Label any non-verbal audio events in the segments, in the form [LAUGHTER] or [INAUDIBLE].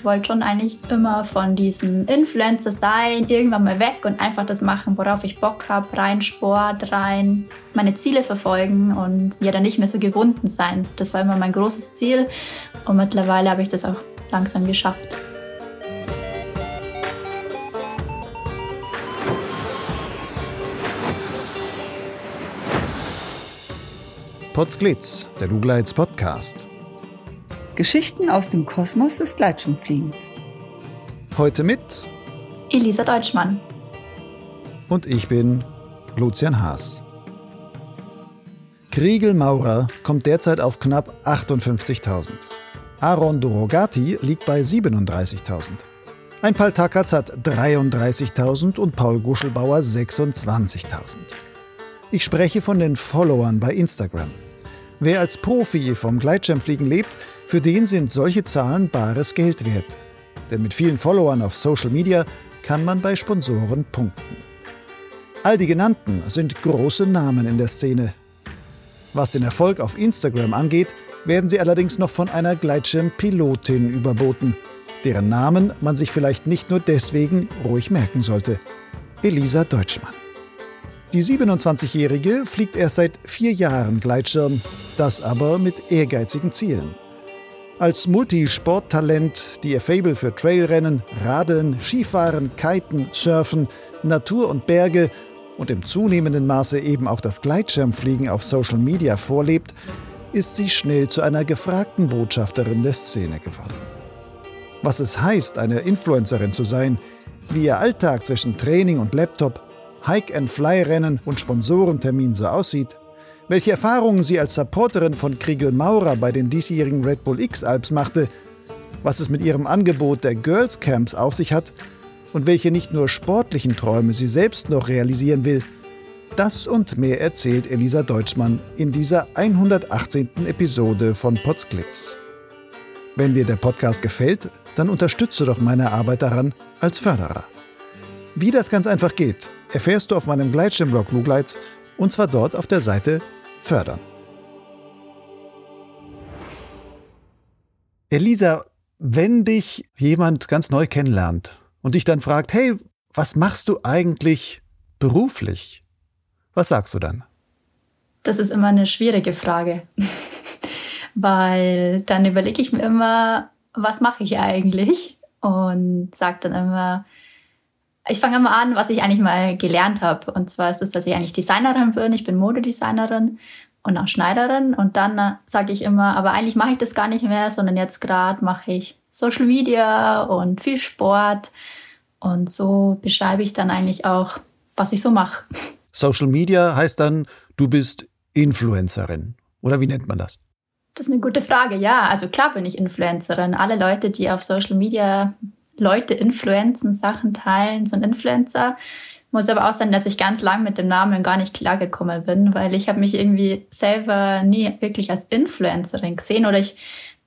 ich wollte schon eigentlich immer von diesem Influencer sein, irgendwann mal weg und einfach das machen, worauf ich Bock habe, rein Sport, rein meine Ziele verfolgen und ja dann nicht mehr so gebunden sein. Das war immer mein großes Ziel und mittlerweile habe ich das auch langsam geschafft. Potsglitz, der Lugleits Podcast. Geschichten aus dem Kosmos des Gleitschirmfliegens. Heute mit Elisa Deutschmann. Und ich bin Lucian Haas. Kriegel Maurer kommt derzeit auf knapp 58.000. Aaron Dorogati liegt bei 37.000. Ein Paul Takatz hat 33.000 und Paul Guschelbauer 26.000. Ich spreche von den Followern bei Instagram. Wer als Profi vom Gleitschirmfliegen lebt, für den sind solche Zahlen bares Geld wert. Denn mit vielen Followern auf Social Media kann man bei Sponsoren punkten. All die genannten sind große Namen in der Szene. Was den Erfolg auf Instagram angeht, werden sie allerdings noch von einer Gleitschirmpilotin überboten, deren Namen man sich vielleicht nicht nur deswegen ruhig merken sollte. Elisa Deutschmann. Die 27-Jährige fliegt erst seit vier Jahren Gleitschirm, das aber mit ehrgeizigen Zielen. Als Multisporttalent, die ihr Fable für Trailrennen, Radeln, Skifahren, Kiten, Surfen, Natur und Berge und im zunehmenden Maße eben auch das Gleitschirmfliegen auf Social Media vorlebt, ist sie schnell zu einer gefragten Botschafterin der Szene geworden. Was es heißt, eine Influencerin zu sein, wie ihr Alltag zwischen Training und Laptop, Hike-and-Fly-Rennen und Sponsorentermin so aussieht, welche Erfahrungen sie als Supporterin von Kriegel Maurer bei den diesjährigen Red Bull X-Alps machte, was es mit ihrem Angebot der Girls Camps auf sich hat und welche nicht nur sportlichen Träume sie selbst noch realisieren will. Das und mehr erzählt Elisa Deutschmann in dieser 118. Episode von Potsglitz. Wenn dir der Podcast gefällt, dann unterstütze doch meine Arbeit daran als Förderer. Wie das ganz einfach geht, erfährst du auf meinem Gleitschirmblog Lugleits und zwar dort auf der Seite Fördern. Elisa, wenn dich jemand ganz neu kennenlernt und dich dann fragt, hey, was machst du eigentlich beruflich? Was sagst du dann? Das ist immer eine schwierige Frage, [LAUGHS] weil dann überlege ich mir immer, was mache ich eigentlich? Und sage dann immer, ich fange immer an, was ich eigentlich mal gelernt habe. Und zwar ist es, dass ich eigentlich Designerin bin. Ich bin Modedesignerin und auch Schneiderin. Und dann äh, sage ich immer, aber eigentlich mache ich das gar nicht mehr, sondern jetzt gerade mache ich Social Media und viel Sport. Und so beschreibe ich dann eigentlich auch, was ich so mache. [LAUGHS] Social Media heißt dann, du bist Influencerin. Oder wie nennt man das? Das ist eine gute Frage. Ja, also klar bin ich Influencerin. Alle Leute, die auf Social Media Leute influenzen, Sachen teilen, sind Influencer. Muss aber auch sein, dass ich ganz lang mit dem Namen gar nicht klargekommen bin, weil ich habe mich irgendwie selber nie wirklich als Influencerin gesehen oder ich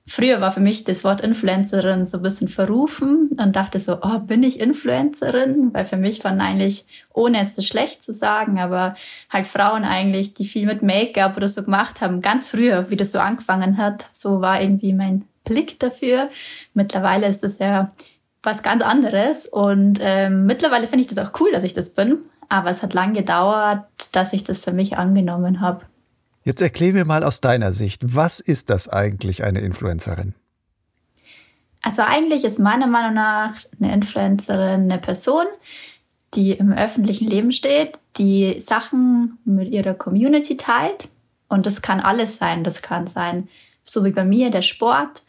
Früher war für mich das Wort Influencerin so ein bisschen verrufen und dachte so, oh, bin ich Influencerin? Weil für mich waren eigentlich, ohne jetzt das schlecht zu sagen, aber halt Frauen eigentlich, die viel mit Make-up oder so gemacht haben, ganz früher, wie das so angefangen hat, so war irgendwie mein Blick dafür. Mittlerweile ist das ja was ganz anderes. Und ähm, mittlerweile finde ich das auch cool, dass ich das bin. Aber es hat lange gedauert, dass ich das für mich angenommen habe. Jetzt erklär mir mal aus deiner Sicht, was ist das eigentlich eine Influencerin? Also eigentlich ist meiner Meinung nach eine Influencerin eine Person, die im öffentlichen Leben steht, die Sachen mit ihrer Community teilt. Und das kann alles sein. Das kann sein, so wie bei mir, der Sport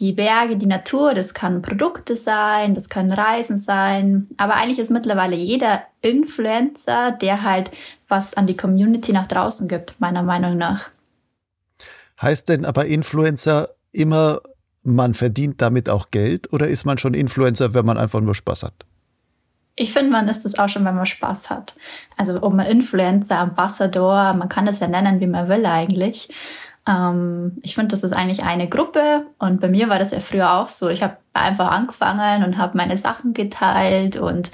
die Berge, die Natur, das kann Produkte sein, das können Reisen sein. Aber eigentlich ist mittlerweile jeder Influencer, der halt was an die Community nach draußen gibt, meiner Meinung nach. Heißt denn aber Influencer immer, man verdient damit auch Geld oder ist man schon Influencer, wenn man einfach nur Spaß hat? Ich finde, man ist das auch schon, wenn man Spaß hat. Also ob man Influencer, Ambassador, man kann das ja nennen, wie man will eigentlich. Ähm, ich finde, das ist eigentlich eine Gruppe und bei mir war das ja früher auch so. Ich habe einfach angefangen und habe meine Sachen geteilt und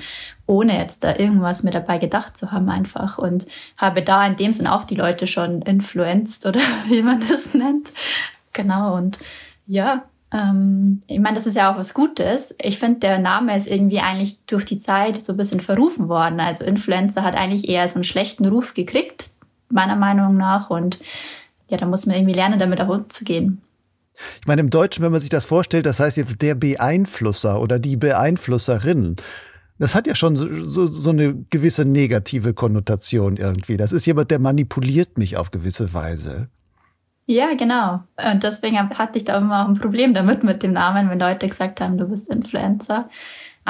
ohne jetzt da irgendwas mir dabei gedacht zu haben einfach und habe da in dem Sinn auch die Leute schon influenced oder [LAUGHS] wie man das nennt. Genau und ja, Ähm, ich meine, das ist ja auch was Gutes. Ich finde, der Name ist irgendwie eigentlich durch die Zeit so ein bisschen verrufen worden. Also Influencer hat eigentlich eher so einen schlechten Ruf gekriegt, meiner Meinung nach. Und ja, da muss man irgendwie lernen, damit auch umzugehen. Ich meine, im Deutschen, wenn man sich das vorstellt, das heißt jetzt der Beeinflusser oder die Beeinflusserin. Das hat ja schon so, so, so eine gewisse negative Konnotation irgendwie. Das ist jemand, der manipuliert mich auf gewisse Weise. Ja, genau. Und deswegen hatte ich da immer auch ein Problem damit mit dem Namen, wenn Leute gesagt haben, du bist Influencer.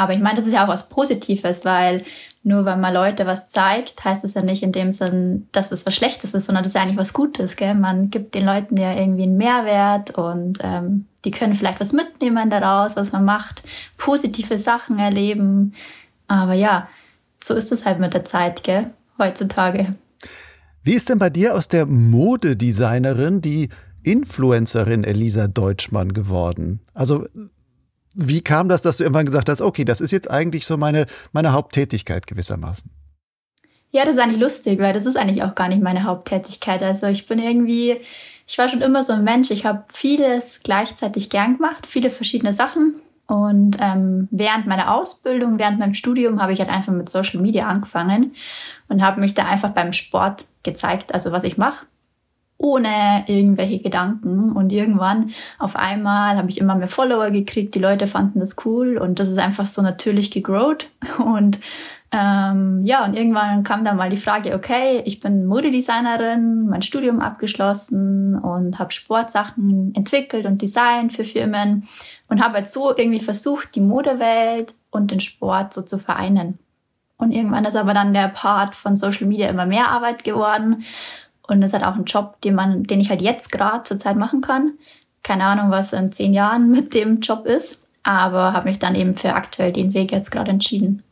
Aber ich meine, das ist ja auch was Positives, weil nur weil man Leute was zeigt, heißt es ja nicht in dem Sinn, dass es was Schlechtes ist, sondern das ist eigentlich was Gutes. Gell? Man gibt den Leuten ja irgendwie einen Mehrwert und ähm, die können vielleicht was mitnehmen daraus, was man macht, positive Sachen erleben. Aber ja, so ist es halt mit der Zeit, gell? heutzutage. Wie ist denn bei dir aus der Modedesignerin die Influencerin Elisa Deutschmann geworden? Also wie kam das, dass du irgendwann gesagt hast, okay, das ist jetzt eigentlich so meine, meine Haupttätigkeit gewissermaßen? Ja, das ist eigentlich lustig, weil das ist eigentlich auch gar nicht meine Haupttätigkeit. Also ich bin irgendwie, ich war schon immer so ein Mensch, ich habe vieles gleichzeitig gern gemacht, viele verschiedene Sachen. Und ähm, während meiner Ausbildung, während meinem Studium habe ich halt einfach mit Social Media angefangen und habe mich da einfach beim Sport gezeigt, also was ich mache, ohne irgendwelche Gedanken. Und irgendwann auf einmal habe ich immer mehr Follower gekriegt, die Leute fanden das cool und das ist einfach so natürlich gegrowt. [LAUGHS] Und ähm, ja, und irgendwann kam dann mal die Frage, okay, ich bin Modedesignerin, mein Studium abgeschlossen und habe Sportsachen entwickelt und designt für Firmen und habe halt so irgendwie versucht, die Modewelt und den Sport so zu vereinen. Und irgendwann ist aber dann der Part von Social Media immer mehr Arbeit geworden. Und das ist halt auch ein Job, den man, den ich halt jetzt gerade zurzeit machen kann. Keine Ahnung, was in zehn Jahren [LAUGHS] mit dem Job ist, aber habe mich dann eben für aktuell den Weg jetzt gerade entschieden.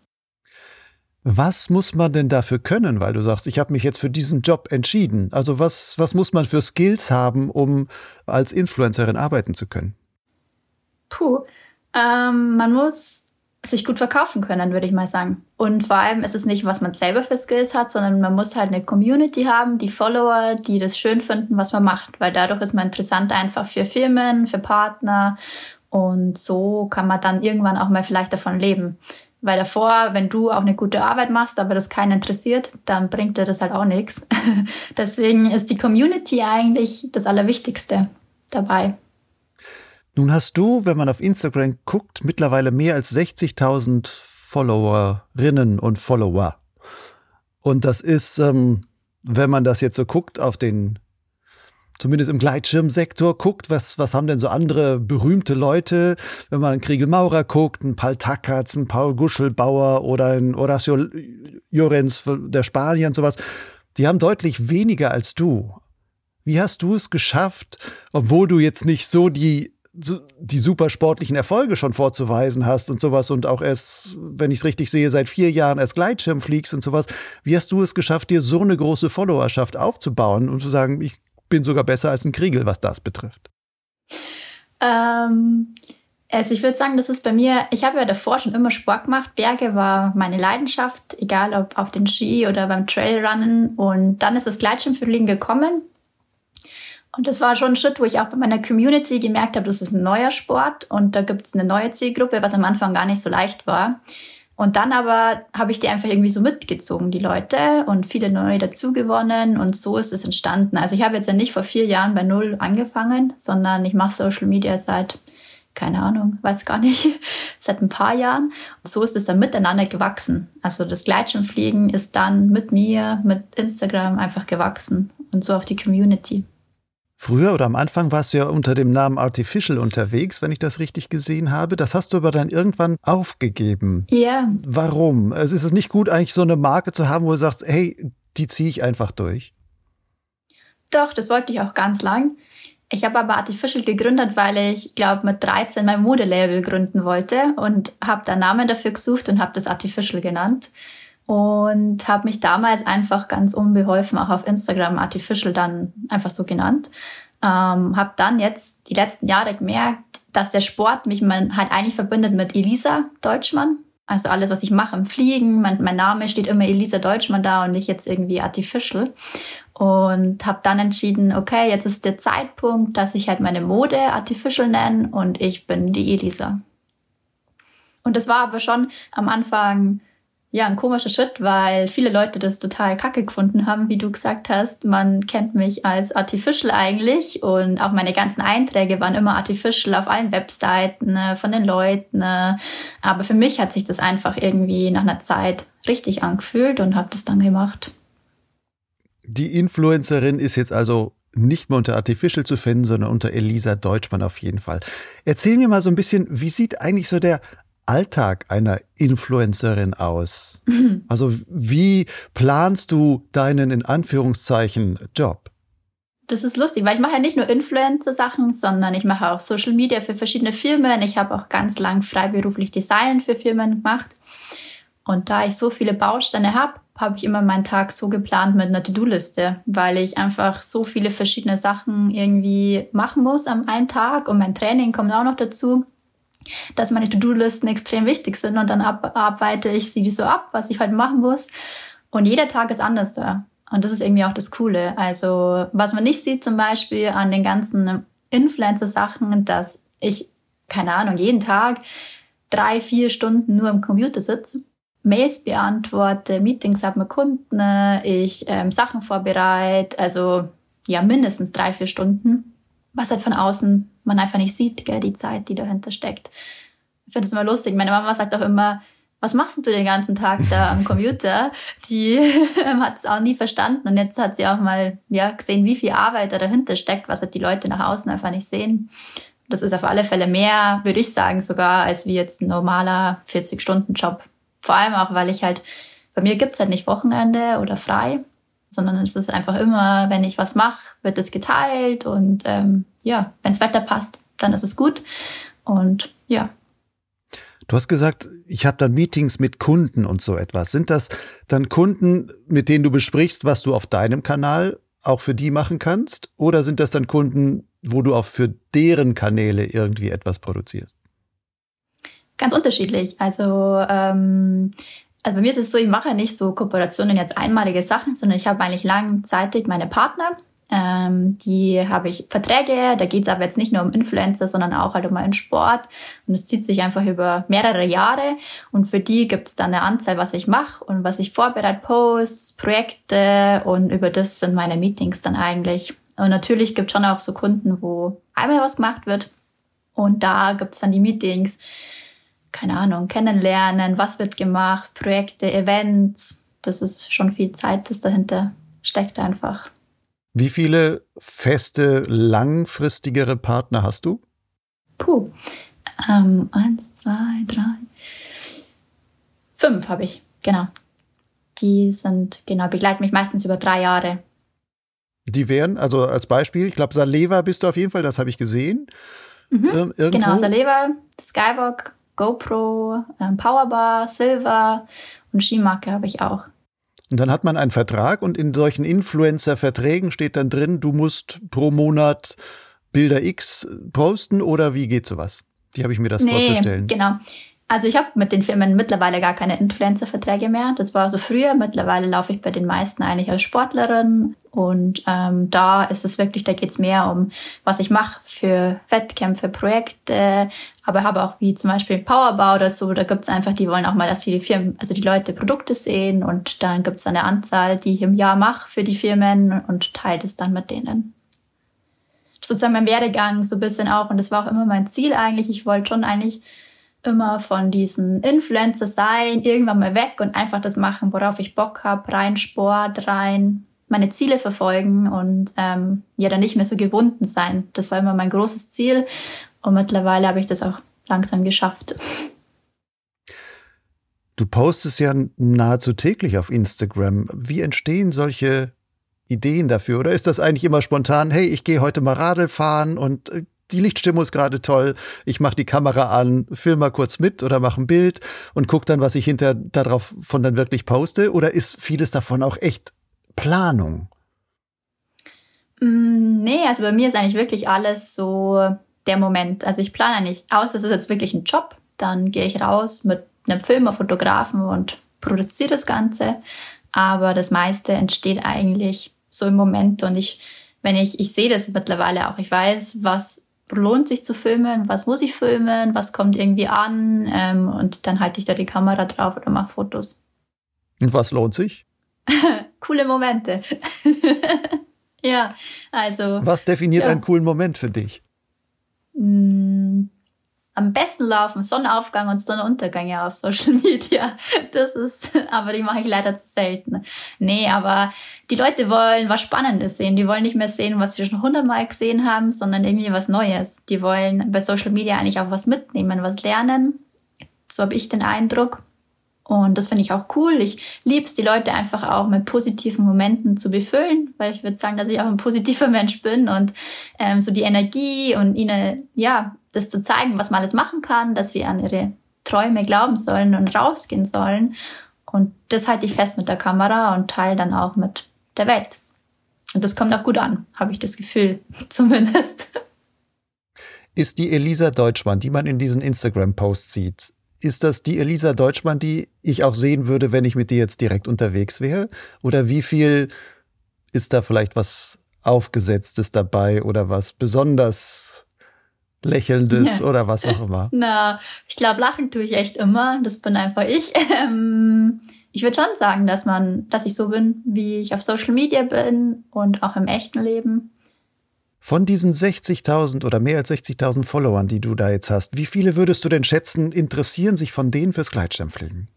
Was muss man denn dafür können? Weil du sagst, ich habe mich jetzt für diesen Job entschieden. Also was, was muss man für Skills haben, um als Influencerin arbeiten zu können? Puh, ähm, man muss sich gut verkaufen können, würde ich mal sagen. Und vor allem ist es nicht, was man selber für Skills hat, sondern man muss halt eine Community haben, die Follower, die das schön finden, was man macht, weil dadurch ist man interessant einfach für Firmen, für Partner und so kann man dann irgendwann auch mal vielleicht davon leben. Weil davor, wenn du auch eine gute Arbeit machst, aber das keinen interessiert, dann bringt dir das halt auch nichts. [LAUGHS] Deswegen ist die Community eigentlich das Allerwichtigste dabei. Nun hast du, wenn man auf Instagram guckt, mittlerweile mehr als 60.000 Followerinnen und Follower. Und das ist, ähm, wenn man das jetzt so guckt, auf den zumindest im Gleitschirmsektor guckt, was, was haben denn so andere berühmte Leute, wenn man einen Kriegel Maurer guckt, einen Paul Tackertz, einen Paul Guschelbauer oder einen Horacio Jorenz der Spanier und sowas, die haben deutlich weniger als du. Wie hast du es geschafft, obwohl du jetzt nicht so die die super sportlichen Erfolge schon vorzuweisen hast und sowas und auch erst, wenn ich es richtig sehe, seit vier Jahren erst Gleitschirm fliegst und sowas. Wie hast du es geschafft, dir so eine große Followerschaft aufzubauen und zu sagen, ich bin sogar besser als ein Kriegel, was das betrifft? Ähm, also ich würde sagen, das ist bei mir, ich habe ja davor schon immer Sport gemacht. Berge war meine Leidenschaft, egal ob auf den Ski oder beim Trailrunnen. Und dann ist das Gleitschirmfliegen gekommen. Und das war schon ein Schritt, wo ich auch bei meiner Community gemerkt habe, das ist ein neuer Sport und da gibt es eine neue Zielgruppe, was am Anfang gar nicht so leicht war. Und dann aber habe ich die einfach irgendwie so mitgezogen, die Leute, und viele neue dazugewonnen und so ist es entstanden. Also ich habe jetzt ja nicht vor vier Jahren bei Null angefangen, sondern ich mache Social Media seit, keine Ahnung, weiß gar nicht, [LAUGHS] seit ein paar Jahren. Und so ist es dann miteinander gewachsen. Also das Gleitschirmfliegen ist dann mit mir, mit Instagram einfach gewachsen und so auch die Community. Früher oder am Anfang warst du ja unter dem Namen Artificial unterwegs, wenn ich das richtig gesehen habe. Das hast du aber dann irgendwann aufgegeben. Ja. Warum? Also ist es nicht gut, eigentlich so eine Marke zu haben, wo du sagst, hey, die ziehe ich einfach durch? Doch, das wollte ich auch ganz lang. Ich habe aber Artificial gegründet, weil ich, glaube mit 13 mein Modelabel gründen wollte und habe da Namen dafür gesucht und habe das Artificial genannt und habe mich damals einfach ganz unbeholfen auch auf Instagram Artificial dann einfach so genannt. Ähm, habe dann jetzt die letzten Jahre gemerkt, dass der Sport mich man halt eigentlich verbindet mit Elisa Deutschmann. Also alles, was ich mache im Fliegen, mein, mein Name steht immer Elisa Deutschmann da und nicht jetzt irgendwie Artificial. Und habe dann entschieden, okay, jetzt ist der Zeitpunkt, dass ich halt meine Mode Artificial nenne und ich bin die Elisa. Und das war aber schon am Anfang ja, ein komischer Schritt, weil viele Leute das total kacke gefunden haben, wie du gesagt hast. Man kennt mich als Artificial eigentlich und auch meine ganzen Einträge waren immer Artificial auf allen Webseiten ne, von den Leuten. Ne. Aber für mich hat sich das einfach irgendwie nach einer Zeit richtig angefühlt und habe das dann gemacht. Die Influencerin ist jetzt also nicht mehr unter Artificial zu finden, sondern unter Elisa Deutschmann auf jeden Fall. Erzähl mir mal so ein bisschen, wie sieht eigentlich so der Alltag einer Influencerin aus? Mhm. Also wie planst du deinen in Anführungszeichen Job? Das ist lustig, weil ich mache ja nicht nur Influencer-Sachen, sondern ich mache auch Social Media für verschiedene Firmen. Ich habe auch ganz lang freiberuflich Design für Firmen gemacht. Und da ich so viele Bausteine habe, habe ich immer meinen Tag so geplant mit einer To-Do-Liste, weil ich einfach so viele verschiedene Sachen irgendwie machen muss am einen Tag und mein Training kommt auch noch dazu dass meine To-Do-Listen extrem wichtig sind und dann arbeite ich sie so ab, was ich halt machen muss. Und jeder Tag ist anders da. Und das ist irgendwie auch das Coole. Also, was man nicht sieht zum Beispiel an den ganzen Influencer-Sachen, dass ich, keine Ahnung, jeden Tag drei, vier Stunden nur am Computer sitze, Mails beantworte, Meetings habe mit Kunden, ich ähm, Sachen vorbereite, also ja, mindestens drei, vier Stunden was halt von außen man einfach nicht sieht, gell, die Zeit, die dahinter steckt. Ich finde es immer lustig. Meine Mama sagt auch immer, was machst du den ganzen Tag da am Computer? [LAUGHS] Die hat es auch nie verstanden und jetzt hat sie auch mal ja, gesehen, wie viel Arbeit da dahinter steckt, was halt die Leute nach außen einfach nicht sehen. Das ist auf alle Fälle mehr, würde ich sagen, sogar als wie jetzt ein normaler 40-Stunden-Job. Vor allem auch, weil ich halt, bei mir gibt's halt nicht Wochenende oder frei, sondern es ist einfach immer, wenn ich was mache, wird es geteilt und ähm, ja, wenns Wetter passt, dann ist es gut und ja. Du hast gesagt, ich habe dann Meetings mit Kunden und so etwas. Sind das dann Kunden, mit denen du besprichst, was du auf deinem Kanal auch für die machen kannst? Oder sind das dann Kunden, wo du auch für deren Kanäle irgendwie etwas produzierst? Ganz unterschiedlich. Also ähm, also bei mir ist es so, ich mache nicht so Kooperationen jetzt einmalige Sachen, sondern ich habe eigentlich langzeitig meine Partner. Ähm, die habe ich Verträge, da geht es aber jetzt nicht nur um Influencer, sondern auch halt um meinen Sport. Und es zieht sich einfach über mehrere Jahre. Und für die gibt es dann eine Anzahl, was ich mache und was ich vorbereite, Posts, Projekte und über das sind meine Meetings dann eigentlich. Und natürlich gibt es schon auch so Kunden, wo einmal was gemacht wird. Und da gibt es dann die Meetings keine Ahnung, kennenlernen, was wird gemacht, Projekte, Events. Das ist schon viel Zeit, das dahinter steckt einfach. Wie viele feste, langfristigere Partner hast du? Puh. Ähm, eins, zwei, drei. Fünf habe ich, genau. Die sind, genau, begleiten mich meistens über drei Jahre. Die wären, also als Beispiel, ich glaube, Saleva bist du auf jeden Fall, das habe ich gesehen. Mhm. Ähm, genau, Saleva, Skywalk, GoPro, ähm, Powerbar, Silver und Skimarke habe ich auch. Und dann hat man einen Vertrag und in solchen Influencer-Verträgen steht dann drin, du musst pro Monat Bilder X posten oder wie geht sowas? Wie habe ich mir das nee, vorzustellen? Genau. Also ich habe mit den Firmen mittlerweile gar keine Influencer-Verträge mehr. Das war so früher. Mittlerweile laufe ich bei den meisten eigentlich als Sportlerin. Und ähm, da ist es wirklich, da geht es mehr um, was ich mache für Wettkämpfe, Projekte, aber habe auch wie zum Beispiel Powerbau oder so, da gibt es einfach, die wollen auch mal, dass die Firmen, also die Leute Produkte sehen und dann gibt es eine Anzahl, die ich im Jahr mache für die Firmen und teile das dann mit denen. Sozusagen mein Werdegang so ein bisschen auch und das war auch immer mein Ziel eigentlich. Ich wollte schon eigentlich immer von diesen Influencer sein, irgendwann mal weg und einfach das machen, worauf ich Bock habe, rein Sport, rein meine Ziele verfolgen und ähm, ja dann nicht mehr so gebunden sein. Das war immer mein großes Ziel und mittlerweile habe ich das auch langsam geschafft. Du postest ja nahezu täglich auf Instagram. Wie entstehen solche Ideen dafür? Oder ist das eigentlich immer spontan, hey, ich gehe heute mal Radl fahren und äh, die Lichtstimmung ist gerade toll, ich mache die Kamera an, film mal kurz mit oder mache ein Bild und gucke dann, was ich hinter darauf von dann wirklich poste? Oder ist vieles davon auch echt Planung? Mm, nee, also bei mir ist eigentlich wirklich alles so der Moment. Also ich plane nicht aus, das ist jetzt wirklich ein Job. Dann gehe ich raus mit einem Filmer, Fotografen und produziere das Ganze. Aber das meiste entsteht eigentlich so im Moment und ich, wenn ich, ich sehe das mittlerweile auch. Ich weiß, was lohnt sich zu filmen, was muss ich filmen, was kommt irgendwie an ähm, und dann halte ich da die Kamera drauf oder mache Fotos. Und was lohnt sich? [LAUGHS] Coole Momente. [LAUGHS] ja, also. Was definiert ja. einen coolen Moment für dich? Am besten laufen Sonnenaufgang und Sonnenuntergänge auf Social [LAUGHS] Media. Das ist, aber die mache ich leider zu selten. Nee, aber die Leute wollen was Spannendes sehen. Die wollen nicht mehr sehen, was wir schon hundertmal gesehen haben, sondern irgendwie was Neues. Die wollen bei Social Media eigentlich auch was mitnehmen, was lernen. So habe ich den Eindruck. Und das finde ich auch cool. Ich liebe es, die Leute einfach auch mit positiven Momenten zu befüllen, weil ich würde sagen, dass ich auch ein positiver [LAUGHS] Mensch bin und ähm, so die Energie und ihnen, ja, das zu zeigen, was man alles machen kann, dass sie an ihre Träume glauben sollen und rausgehen sollen. Und das halte ich fest mit der Kamera und teile dann auch mit der Welt. Und das kommt auch gut an, habe ich das Gefühl, [LAUGHS] zumindest. Ist die Elisa Deutschmann, die man in diesen Instagram-Posts sieht, ist das die Elisa Deutschmann, die ich auch sehen würde, wenn ich mit dir jetzt direkt unterwegs wäre? Oder wie viel ist da vielleicht was Aufgesetztes dabei oder was besonders Lächelndes ja. oder was auch immer? [LAUGHS] Na, ich glaube, lachen tue ich echt immer. Das bin einfach ich. [LAUGHS] Ähm, ich würde schon sagen, dass man, dass ich so bin, wie ich auf Social Media bin und auch im echten Leben. Von diesen 60.000 oder mehr als 60.000 Followern, die du da jetzt hast, wie viele würdest du denn schätzen, interessieren sich von denen fürs Gleitschirmfliegen?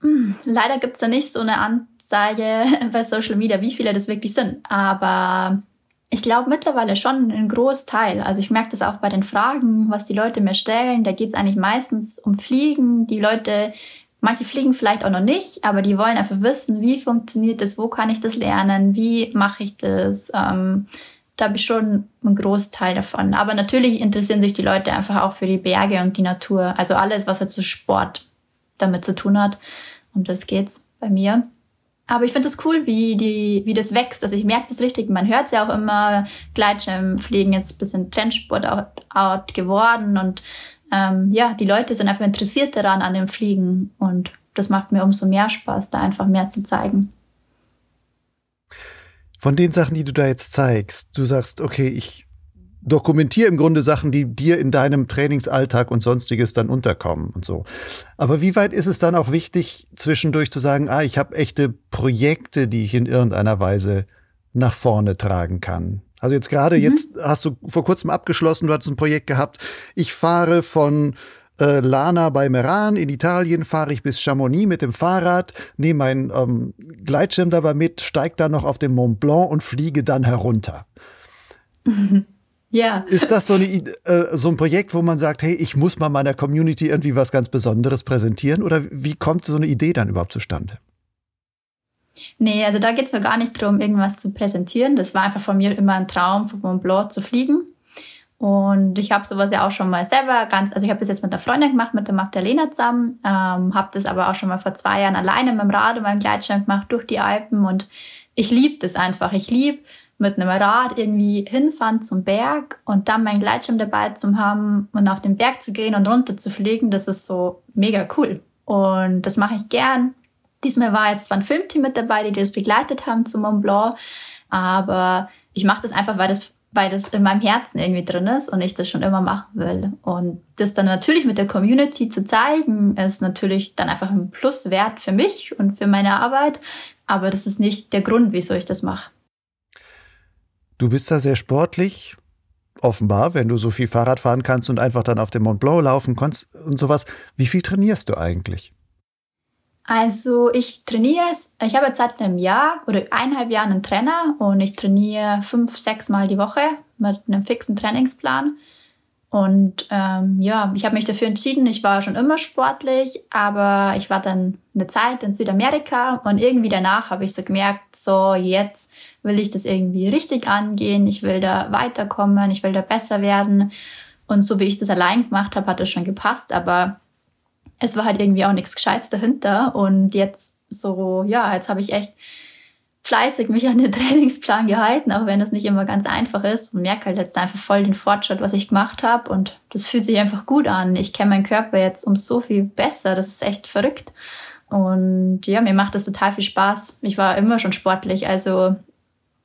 Hm, leider gibt es da nicht so eine Anzeige [LAUGHS] bei Social Media, wie viele das wirklich sind. Aber ich glaube mittlerweile schon ein Großteil. Also ich merke das auch bei den Fragen, was die Leute mir stellen. Da geht es eigentlich meistens um Fliegen. Die Leute Manche fliegen vielleicht auch noch nicht, aber die wollen einfach wissen, wie funktioniert das, wo kann ich das lernen, wie mache ich das. Ähm, da habe ich schon einen Großteil davon. Aber natürlich interessieren sich die Leute einfach auch für die Berge und die Natur. Also alles, was jetzt so Sport damit zu tun hat. Um das geht's bei mir. Aber ich finde es cool, wie, die, wie das wächst. Also ich merke das richtig. Man hört es ja auch immer. Gleitschirmfliegen ist ein bisschen Trendsport geworden und ähm, ja, die Leute sind einfach interessiert daran an dem Fliegen und das macht mir umso mehr Spaß, da einfach mehr zu zeigen. Von den Sachen, die du da jetzt zeigst, du sagst, okay, ich dokumentiere im Grunde Sachen, die dir in deinem Trainingsalltag und sonstiges dann unterkommen und so. Aber wie weit ist es dann auch wichtig, zwischendurch zu sagen, ah, ich habe echte Projekte, die ich in irgendeiner Weise nach vorne tragen kann? Also jetzt gerade, mhm. jetzt hast du vor kurzem abgeschlossen, du hattest ein Projekt gehabt. Ich fahre von äh, Lana bei Meran in Italien, fahre ich bis Chamonix mit dem Fahrrad, nehme meinen ähm, Gleitschirm dabei mit, steige dann noch auf den Mont Blanc und fliege dann herunter. Mhm. [LAUGHS] Ja. Ist das so, eine, äh, so ein Projekt, wo man sagt, hey, ich muss mal meiner Community irgendwie was ganz Besonderes präsentieren? Oder wie kommt so eine Idee dann überhaupt zustande? Nee, also da geht es mir gar nicht darum, irgendwas zu präsentieren. Das war einfach von mir immer ein Traum, von Mont Blanc zu fliegen. Und ich habe sowas ja auch schon mal selber ganz, also ich habe das jetzt mit einer Freundin gemacht, mit der Magdalena zusammen, ähm, habe das aber auch schon mal vor zwei Jahren alleine mit dem Rad und meinem Gleitschirm gemacht durch die Alpen und ich liebe das einfach. Ich liebe mit einem Rad irgendwie hinfahren zum Berg und dann meinen Gleitschirm dabei zu haben und auf den Berg zu gehen und runter zu fliegen, das ist so mega cool. Und das mache ich gern. Diesmal war jetzt zwar ein Filmteam mit dabei, die das begleitet haben zum Mont Blanc, aber ich mache das einfach, weil das, weil das in meinem Herzen irgendwie drin ist und ich das schon immer machen will. Und das dann natürlich mit der Community zu zeigen, ist natürlich dann einfach ein Pluswert für mich und für meine Arbeit, aber das ist nicht der Grund, wieso ich das mache. Du bist da sehr sportlich, offenbar, wenn du so viel Fahrrad fahren kannst und einfach dann auf dem Mont Blanc laufen kannst und sowas. Wie viel trainierst du eigentlich? Also ich trainiere, ich habe jetzt seit einem Jahr oder eineinhalb Jahren einen Trainer und ich trainiere fünf, sechs Mal die Woche mit einem fixen Trainingsplan. Und ähm, ja, ich habe mich dafür entschieden, ich war schon immer sportlich, aber ich war dann eine Zeit in Südamerika und irgendwie danach habe ich so gemerkt, so jetzt will ich das irgendwie richtig angehen, ich will da weiterkommen, ich will da besser werden. Und so wie ich das allein gemacht habe, hat das schon gepasst, aber es war halt irgendwie auch nichts Gescheites dahinter. Und jetzt so, ja, jetzt habe ich echt fleißig mich an den [LAUGHS] Trainingsplan gehalten, auch wenn es nicht immer ganz einfach ist und merke halt jetzt einfach voll den Fortschritt, was ich gemacht habe und das fühlt sich einfach gut an. Ich kenne meinen Körper jetzt um so viel besser, das ist echt verrückt. Und ja, mir macht das total viel Spaß. Ich war immer schon sportlich, also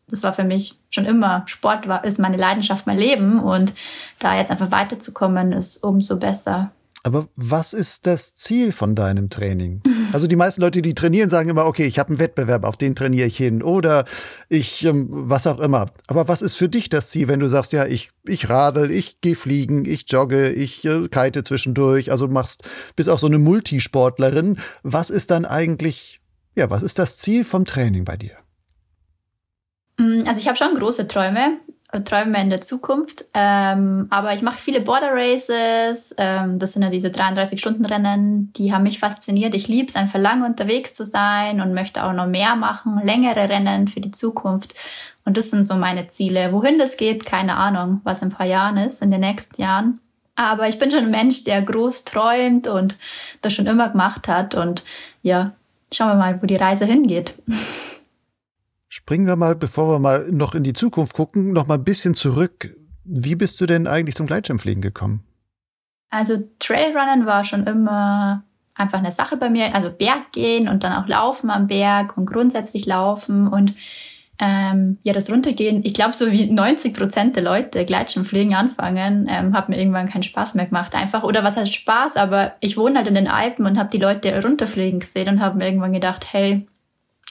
das war für mich schon immer Sport war ist meine Leidenschaft, mein Leben und da jetzt einfach weiterzukommen ist umso besser. Aber was ist das Ziel von deinem Training? Also die meisten Leute, die trainieren, sagen immer, okay, ich habe einen Wettbewerb, auf den trainiere ich hin oder ich, ähm, was auch immer. Aber was ist für dich das Ziel, wenn du sagst, ja, ich, ich radel, ich gehe fliegen, ich jogge, ich äh, kite zwischendurch, also machst, bist auch so eine Multisportlerin. Was ist dann eigentlich, ja, was ist das Ziel vom Training bei dir? Mm, also ich habe schon große Träume. Träume in der Zukunft. Ähm, aber ich mache viele Border Races. Ähm, das sind ja diese 33-Stunden-Rennen. Die haben mich fasziniert. Ich liebe es, einfach lange unterwegs zu sein und möchte auch noch mehr machen. Längere Rennen für die Zukunft. Und das sind so meine Ziele. Wohin das geht, keine Ahnung, was in ein paar Jahren ist, in den nächsten Jahren. Aber ich bin schon ein Mensch, der groß träumt und das schon immer gemacht hat. Und ja, schauen wir mal, wo die Reise hingeht. [LAUGHS] Springen wir mal, bevor wir mal noch in die Zukunft gucken, noch mal ein bisschen zurück. Wie bist du denn eigentlich zum Gleitschirmfliegen gekommen? Also Trailrunnen war schon immer einfach eine Sache bei mir. Also Berg gehen und dann auch laufen am Berg und grundsätzlich laufen und ähm, ja, das Runtergehen. Ich glaube, so wie 90 Prozent der Leute Gleitschirmfliegen anfangen, ähm, hat mir irgendwann keinen Spaß mehr gemacht. Einfach, oder was heißt Spaß, aber ich wohne halt in den Alpen und habe die Leute runterfliegen gesehen und habe mir irgendwann gedacht, hey,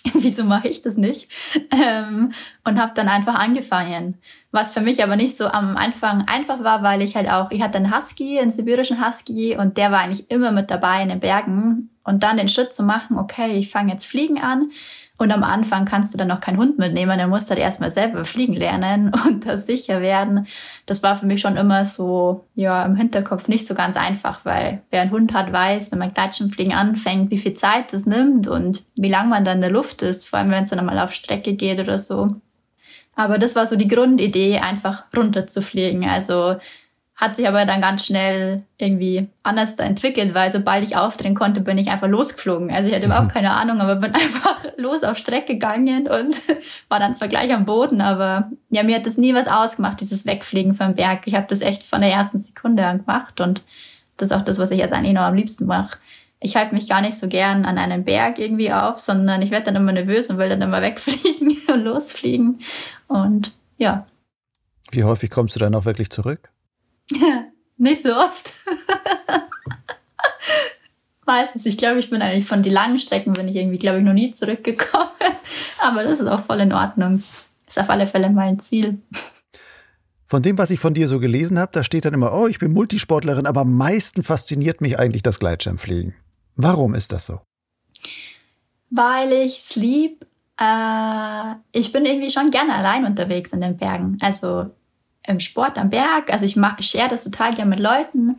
[LAUGHS] wieso mache ich das nicht? Ähm, und habe dann einfach angefangen. Was für mich aber nicht so am Anfang einfach war, weil ich halt auch, ich hatte einen Husky, einen sibirischen Husky und der war eigentlich immer mit dabei in den Bergen. Und dann den Schritt zu machen, okay, ich fange jetzt Fliegen an, und am Anfang kannst du dann noch keinen Hund mitnehmen, musst du halt erstmal selber fliegen lernen [LAUGHS] und das sicher werden. Das war für mich schon immer so, ja, im Hinterkopf nicht so ganz einfach, weil wer einen Hund hat, weiß, wenn man Gleitschirmfliegen anfängt, wie viel Zeit das nimmt und wie lange man dann in der Luft ist, vor allem wenn es dann mal auf Strecke geht oder so. Aber das war so die Grundidee, einfach runter zu fliegen. Also hat sich aber dann ganz schnell irgendwie anders entwickelt, weil sobald ich aufdrehen konnte, bin ich einfach losgeflogen. Also ich hatte überhaupt mhm. keine Ahnung, aber bin [LAUGHS] einfach los auf Strecke gegangen und [LAUGHS] war dann zwar gleich am Boden, aber ja, mir hat das nie was ausgemacht, dieses Wegfliegen vom Berg. Ich habe das echt von der ersten Sekunde an gemacht und das ist auch das, was ich jetzt eigentlich noch am liebsten mache. Ich halte mich gar nicht so gern an einem Berg irgendwie auf, sondern ich werde dann immer nervös und will dann immer [LAUGHS] wegfliegen und losfliegen. Und ja. Wie häufig kommst du dann auch wirklich zurück? [LAUGHS] Nicht so oft. [LAUGHS] Meistens. Ich glaube, ich bin eigentlich von den langen Strecken bin ich irgendwie, glaube ich, noch nie zurückgekommen. [LAUGHS] Aber das ist auch voll in Ordnung. Ist auf alle Fälle mein Ziel. Von dem, was ich von dir so gelesen habe, da steht dann immer, oh, ich bin Multisportlerin, aber am meisten fasziniert mich eigentlich das Gleitschirmfliegen. Warum ist das so? Weil ich es lieb. Äh, ich bin irgendwie schon gerne allein unterwegs in den Bergen. Also im Sport am Berg. Also ich, mach, share das total gerne mit Leuten.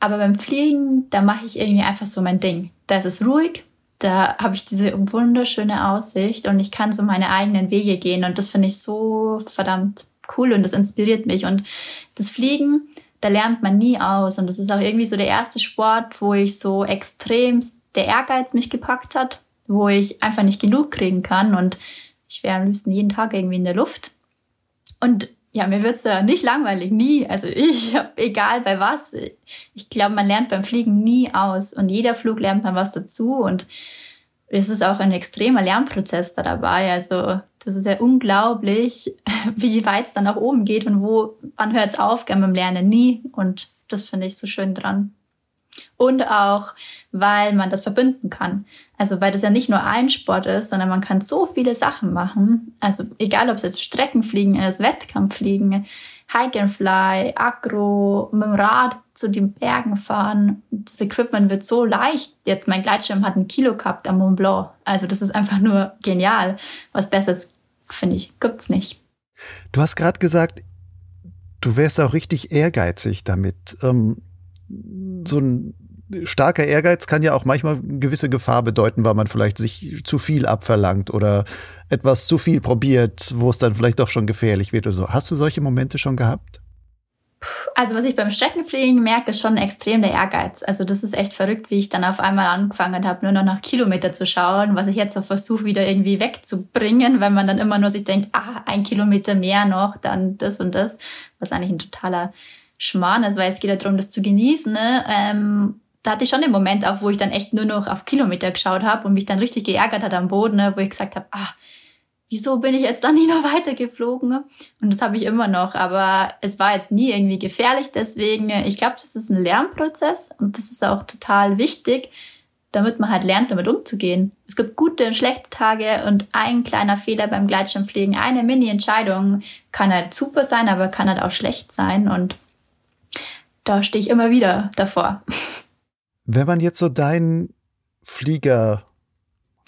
Aber beim Fliegen, da mache ich irgendwie einfach so mein Ding. Da ist es ruhig, da habe ich diese wunderschöne Aussicht und ich kann so meine eigenen Wege gehen. Und das finde ich so verdammt cool und das inspiriert mich. Und das Fliegen, da lernt man nie aus. Und das ist auch irgendwie so der erste Sport, wo ich so extrem der Ehrgeiz mich gepackt hat, wo ich einfach nicht genug kriegen kann. Und ich wäre am liebsten jeden Tag irgendwie in der Luft. Und ja, mir wird's ja nicht langweilig, nie. Also ich [LAUGHS] habe, egal bei was, ich glaube, man lernt beim Fliegen nie aus und jeder Flug lernt man was dazu und es ist auch ein extremer Lernprozess da dabei. Also das ist ja unglaublich, [LAUGHS] wie weit es dann nach oben geht und wo, wann hört es auf, beim Lernen nie und das finde ich so schön dran. Und auch, weil man das verbinden kann. Also, weil das ja nicht nur ein Sport ist, sondern man kann so viele Sachen machen. Also, egal ob es jetzt Streckenfliegen ist, Wettkampffliegen, Hike and Fly, Agro, mit dem Rad zu den Bergen fahren. Das Equipment wird so leicht. Jetzt mein Gleitschirm hat ein Kilo gehabt am Mont Blanc. Also, das ist einfach nur genial. Was Besseres, finde ich, gibt's nicht. Du hast gerade gesagt, du wärst auch richtig ehrgeizig damit. Ähm, so ein starker Ehrgeiz kann ja auch manchmal eine gewisse Gefahr bedeuten, weil man vielleicht sich zu viel abverlangt oder etwas zu viel probiert, wo es dann vielleicht doch schon gefährlich wird oder so. Hast du solche Momente schon gehabt? Also was ich beim Streckenfliegen merke, ist schon extrem der Ehrgeiz. Also das ist echt verrückt, wie ich dann auf einmal angefangen habe, nur noch nach Kilometer zu schauen, was ich jetzt auch versuche, wieder irgendwie wegzubringen, wenn man dann immer nur sich denkt, ah, ein Kilometer mehr noch, dann das und das, was eigentlich ein totaler Schmarrn ist, weil es geht ja darum, das zu genießen. Ne? Ähm, da hatte ich schon den Moment auch, wo ich dann echt nur noch auf Kilometer geschaut habe und mich dann richtig geärgert hat am Boden, ne? wo ich gesagt habe, ah, wieso bin ich jetzt dann nicht noch [LAUGHS] weitergeflogen? Und das habe ich immer noch, aber es war jetzt nie irgendwie gefährlich. Deswegen, ich glaube, das ist ein Lernprozess und das ist auch total wichtig, damit man halt lernt, damit umzugehen. Es gibt gute und schlechte Tage und ein kleiner Fehler beim Gleitschirmfliegen, eine Mini-Entscheidung kann halt super sein, aber kann halt auch schlecht sein und da stehe ich immer wieder davor. Wenn man jetzt so deinen Flieger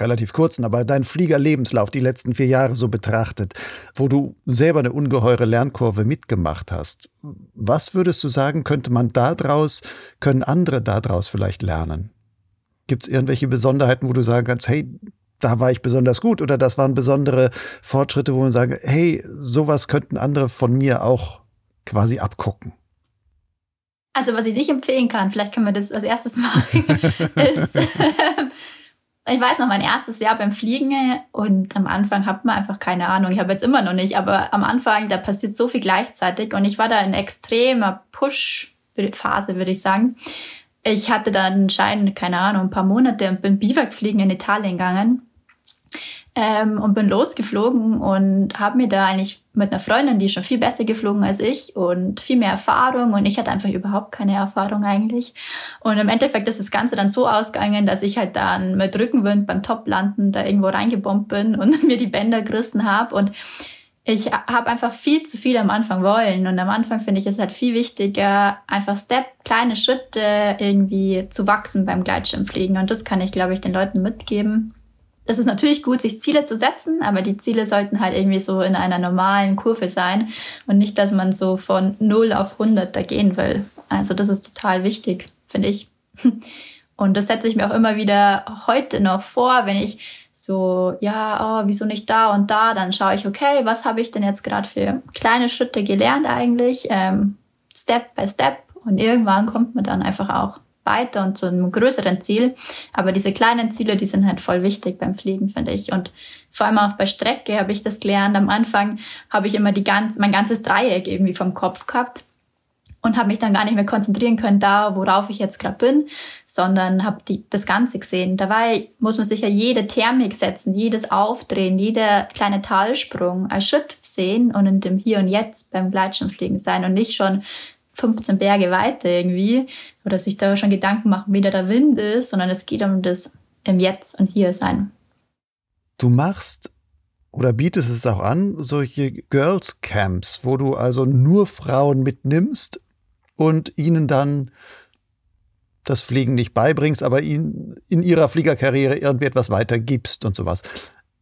relativ kurzen, aber dein Fliegerlebenslauf die letzten vier Jahre so betrachtet, wo du selber eine ungeheure Lernkurve mitgemacht hast, was würdest du sagen, könnte man daraus, können andere daraus vielleicht lernen? Gibt es irgendwelche Besonderheiten, wo du sagen kannst, hey, da war ich besonders gut oder das waren besondere Fortschritte, wo man sagen, hey, sowas könnten andere von mir auch quasi abgucken? Also was ich nicht empfehlen kann, vielleicht können wir das als erstes machen, [LAUGHS] ist, [LAUGHS] ich weiß noch, mein erstes Jahr beim Fliegen und am Anfang hat man einfach keine Ahnung. Ich habe jetzt immer noch nicht, aber am Anfang, da passiert so viel gleichzeitig und ich war da in extremer Push-Phase, würde ich sagen. Ich hatte dann anscheinend, keine Ahnung, ein paar Monate und bin Biwakfliegen in Italien gegangen ähm, und bin losgeflogen und habe mir da eigentlich mit einer Freundin, die schon viel besser geflogen als ich und viel mehr Erfahrung und ich hatte einfach überhaupt keine Erfahrung eigentlich. Und im Endeffekt ist das Ganze dann so ausgegangen, dass ich halt dann mit Rückenwind beim Toplanden da irgendwo reingebombt bin [LAUGHS] und mir die Bänder gerissen habe und ich habe einfach viel zu viel am Anfang wollen. Und am Anfang finde ich es halt viel wichtiger, einfach Step, kleine Schritte irgendwie zu wachsen beim Gleitschirmfliegen. Und das kann ich, glaube ich, den Leuten mitgeben es ist natürlich gut, sich Ziele zu setzen, aber die Ziele sollten halt irgendwie so in einer normalen Kurve sein und nicht, dass man so von 0 auf 100 da gehen will. Also das ist total wichtig, finde ich. [LAUGHS] Und das setze ich mir auch immer wieder heute noch vor, wenn ich so, ja, oh, wieso nicht da und da, dann schaue ich, okay, was habe ich denn jetzt gerade für kleine Schritte gelernt eigentlich, ähm, Step by Step. Und irgendwann kommt man dann einfach auch weiter und zu einem größeren Ziel. Aber diese kleinen Ziele, die sind halt voll wichtig beim Fliegen, finde ich. Und vor allem auch bei Strecke habe ich das gelernt. Am Anfang habe ich immer die ganz, mein ganzes Dreieck irgendwie vom Kopf gehabt und habe mich dann gar nicht mehr konzentrieren können da, worauf ich jetzt gerade bin, sondern habe das Ganze gesehen. Dabei muss man sich ja jede Thermik setzen, jedes Aufdrehen, jeder kleine Talsprung als Schritt sehen und in dem Hier und Jetzt beim Gleitschirmfliegen sein und nicht schon 15 Berge weiter irgendwie oder sich da schon Gedanken machen, wie da der Wind ist, sondern es geht um das im Jetzt und Hier sein. Du machst oder bietest es auch an, solche Girls Camps, wo du also nur Frauen mitnimmst und ihnen dann das Fliegen nicht beibringst, aber ihnen in ihrer Fliegerkarriere irgendwie etwas weitergibst und sowas.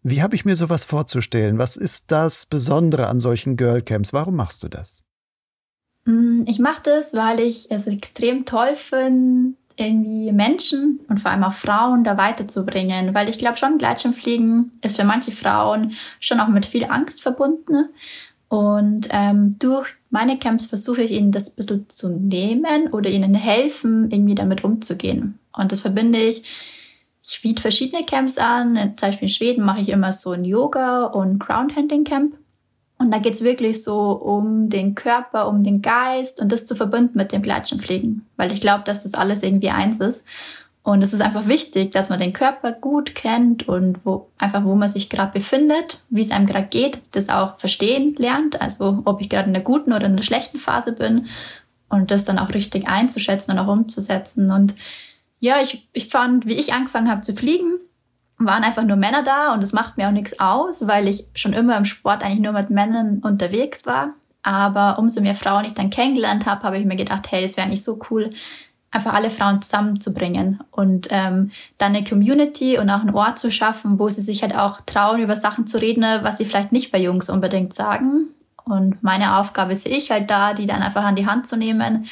Wie habe ich mir sowas vorzustellen? Was ist das Besondere an solchen Girl Camps? Warum machst du das? Mm, ich mache das, weil ich es extrem toll finde, irgendwie Menschen und vor allem auch Frauen da weiterzubringen, weil ich glaube schon, Gleitschirmfliegen ist für manche Frauen schon auch mit viel Angst verbunden. Und ähm, durch meine Camps versuche ich ihnen das ein bisschen zu nehmen oder ihnen helfen, irgendwie damit umzugehen. Und das verbinde ich. Ich biete verschiedene Camps an. Zum Beispiel in Schweden mache ich immer so ein Yoga- und Groundhandling Camp. Und da geht's wirklich so um den Körper, um den Geist und das zu verbinden mit dem Gleitschirmfliegen. Weil ich glaube, dass das alles irgendwie eins ist. Und es ist einfach wichtig, dass man den Körper gut kennt und wo einfach, wo man sich gerade befindet, wie es einem gerade geht, das auch verstehen lernt. Also ob ich gerade in der guten oder in der schlechten Phase bin und das dann auch richtig einzuschätzen und auch umzusetzen. Und ja, ich, ich fand, wie ich angefangen habe zu fliegen, waren einfach nur Männer da und das macht mir auch nichts aus, weil ich schon immer im Sport eigentlich nur mit Männern unterwegs war. Aber umso mehr Frauen ich dann kennengelernt habe, habe ich mir gedacht, hey, das wäre eigentlich so cool, einfach alle Frauen zusammenzubringen und ähm, dann eine Community und auch einen Ort zu schaffen, wo sie sich halt auch trauen, über Sachen zu reden, was sie vielleicht nicht bei Jungs unbedingt sagen. Und meine Aufgabe sehe ich halt da, die dann einfach an die Hand zu nehmen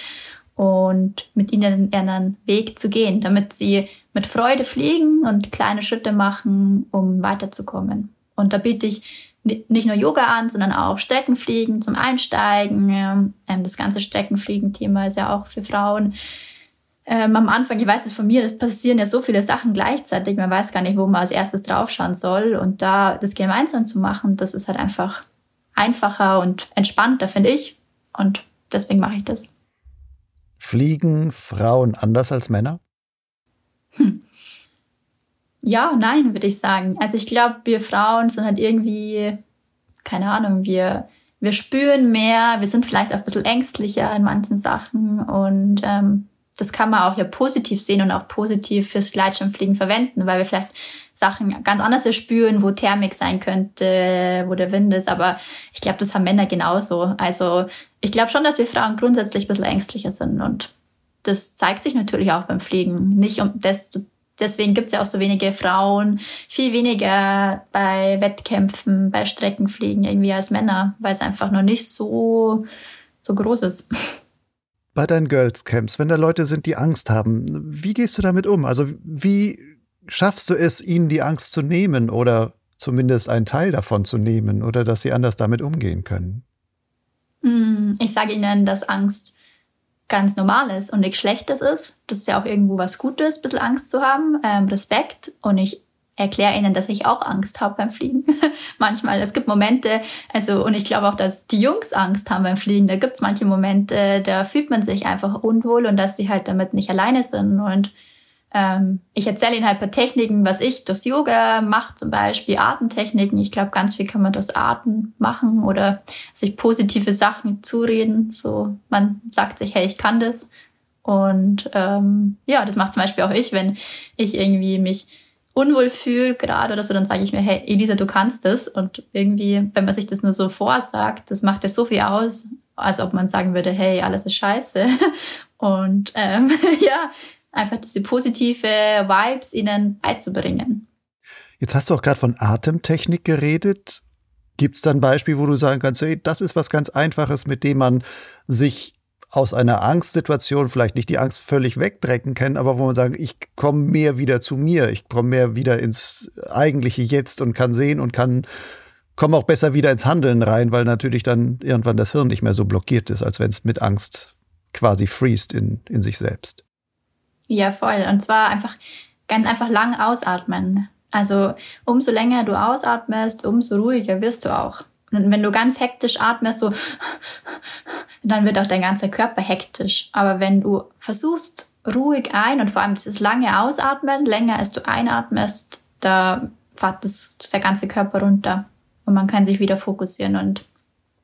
und mit ihnen einen Weg zu gehen, damit sie mit Freude fliegen und kleine Schritte machen, um weiterzukommen. Und da biete ich nicht nur Yoga an, sondern auch Streckenfliegen zum Einsteigen. Ähm, das ganze Streckenfliegen-Thema ist ja auch für Frauen. Ähm, am Anfang, ich weiß es von mir, das passieren ja so viele Sachen gleichzeitig, man weiß gar nicht, wo man als erstes draufschauen soll. Und da das gemeinsam zu machen, das ist halt einfach einfacher und entspannter, finde ich. Und deswegen mache ich das. Fliegen Frauen anders als Männer? Hm. Ja, nein, würde ich sagen. Also ich glaube, wir Frauen sind halt irgendwie, keine Ahnung, wir, wir spüren mehr, wir sind vielleicht auch ein bisschen ängstlicher in manchen Sachen und ähm, das kann man auch ja positiv sehen und auch positiv fürs Gleitschirmfliegen verwenden, weil wir vielleicht Sachen ganz anders spüren, wo Thermik sein könnte, wo der Wind ist. Aber ich glaube, das haben Männer genauso. Also ich glaube schon, dass wir Frauen grundsätzlich ein bisschen ängstlicher sind und das zeigt sich natürlich auch beim Fliegen. Nicht um das deswegen gibt es ja auch so wenige Frauen, viel weniger bei Wettkämpfen, bei Streckenfliegen irgendwie als Männer, weil es einfach noch nicht so, so groß ist. [LAUGHS] Bei deinen Girls Camps, wenn da Leute sind, die Angst haben, wie gehst du damit um? Also wie schaffst du es, ihnen die Angst zu nehmen oder zumindest einen Teil davon zu nehmen oder dass sie anders damit umgehen können? Hm, ich sage ihnen, dass Angst ganz Normales und nichts Schlechtes ist. Das ist ja auch irgendwo was Gutes, ein bisschen Angst zu haben, ähm, Respekt. Und ich erkläre ihnen, dass ich auch Angst habe beim Fliegen. [LAUGHS] Manchmal. Es gibt Momente, also, und ich glaube auch, dass die Jungs Angst haben beim Fliegen. Da gibt es manche Momente, da fühlt man sich einfach unwohl und dass sie halt damit nicht alleine sind. Und ähm, ich erzähle ihnen halt paar Techniken, was ich durchs Yoga mache, zum Beispiel Atemtechniken. Ich glaube, ganz viel kann man durchs Atem machen oder sich positive Sachen zureden. So, man sagt sich, hey, ich kann das. Und ähm, ja, das macht zum Beispiel auch ich, wenn ich irgendwie mich unwohl fühle gerade oder so, dann sage ich mir, hey, Elisa, du kannst das. Und irgendwie, wenn man sich das nur so vorsagt, das macht ja so viel aus, als ob man sagen würde, hey, alles ist scheiße. [LAUGHS] Und ähm, [LAUGHS] ja, einfach diese positive Vibes ihnen beizubringen. Jetzt hast du auch gerade von Atemtechnik geredet. Gibt es da ein Beispiel, wo du sagen kannst, hey, das ist was ganz Einfaches, mit dem man sich aus einer Angstsituation vielleicht nicht die Angst völlig wegdrecken kann, aber wo man sagt, ich komme mehr wieder zu mir, ich komme mehr wieder ins eigentliche Jetzt und kann sehen und kann komme auch besser wieder ins Handeln rein, weil natürlich dann irgendwann das Hirn nicht mehr so blockiert ist, als wenn es mit Angst quasi freest in, in sich selbst. Ja, voll. Und zwar einfach ganz einfach lang ausatmen. Also umso länger du ausatmest, umso ruhiger wirst du auch. Und wenn du ganz hektisch atmest, so, dann wird auch dein ganzer Körper hektisch. Aber wenn du versuchst, ruhig ein und vor allem dieses lange Ausatmen, länger als du einatmest, da fährt das, der ganze Körper runter und man kann sich wieder fokussieren und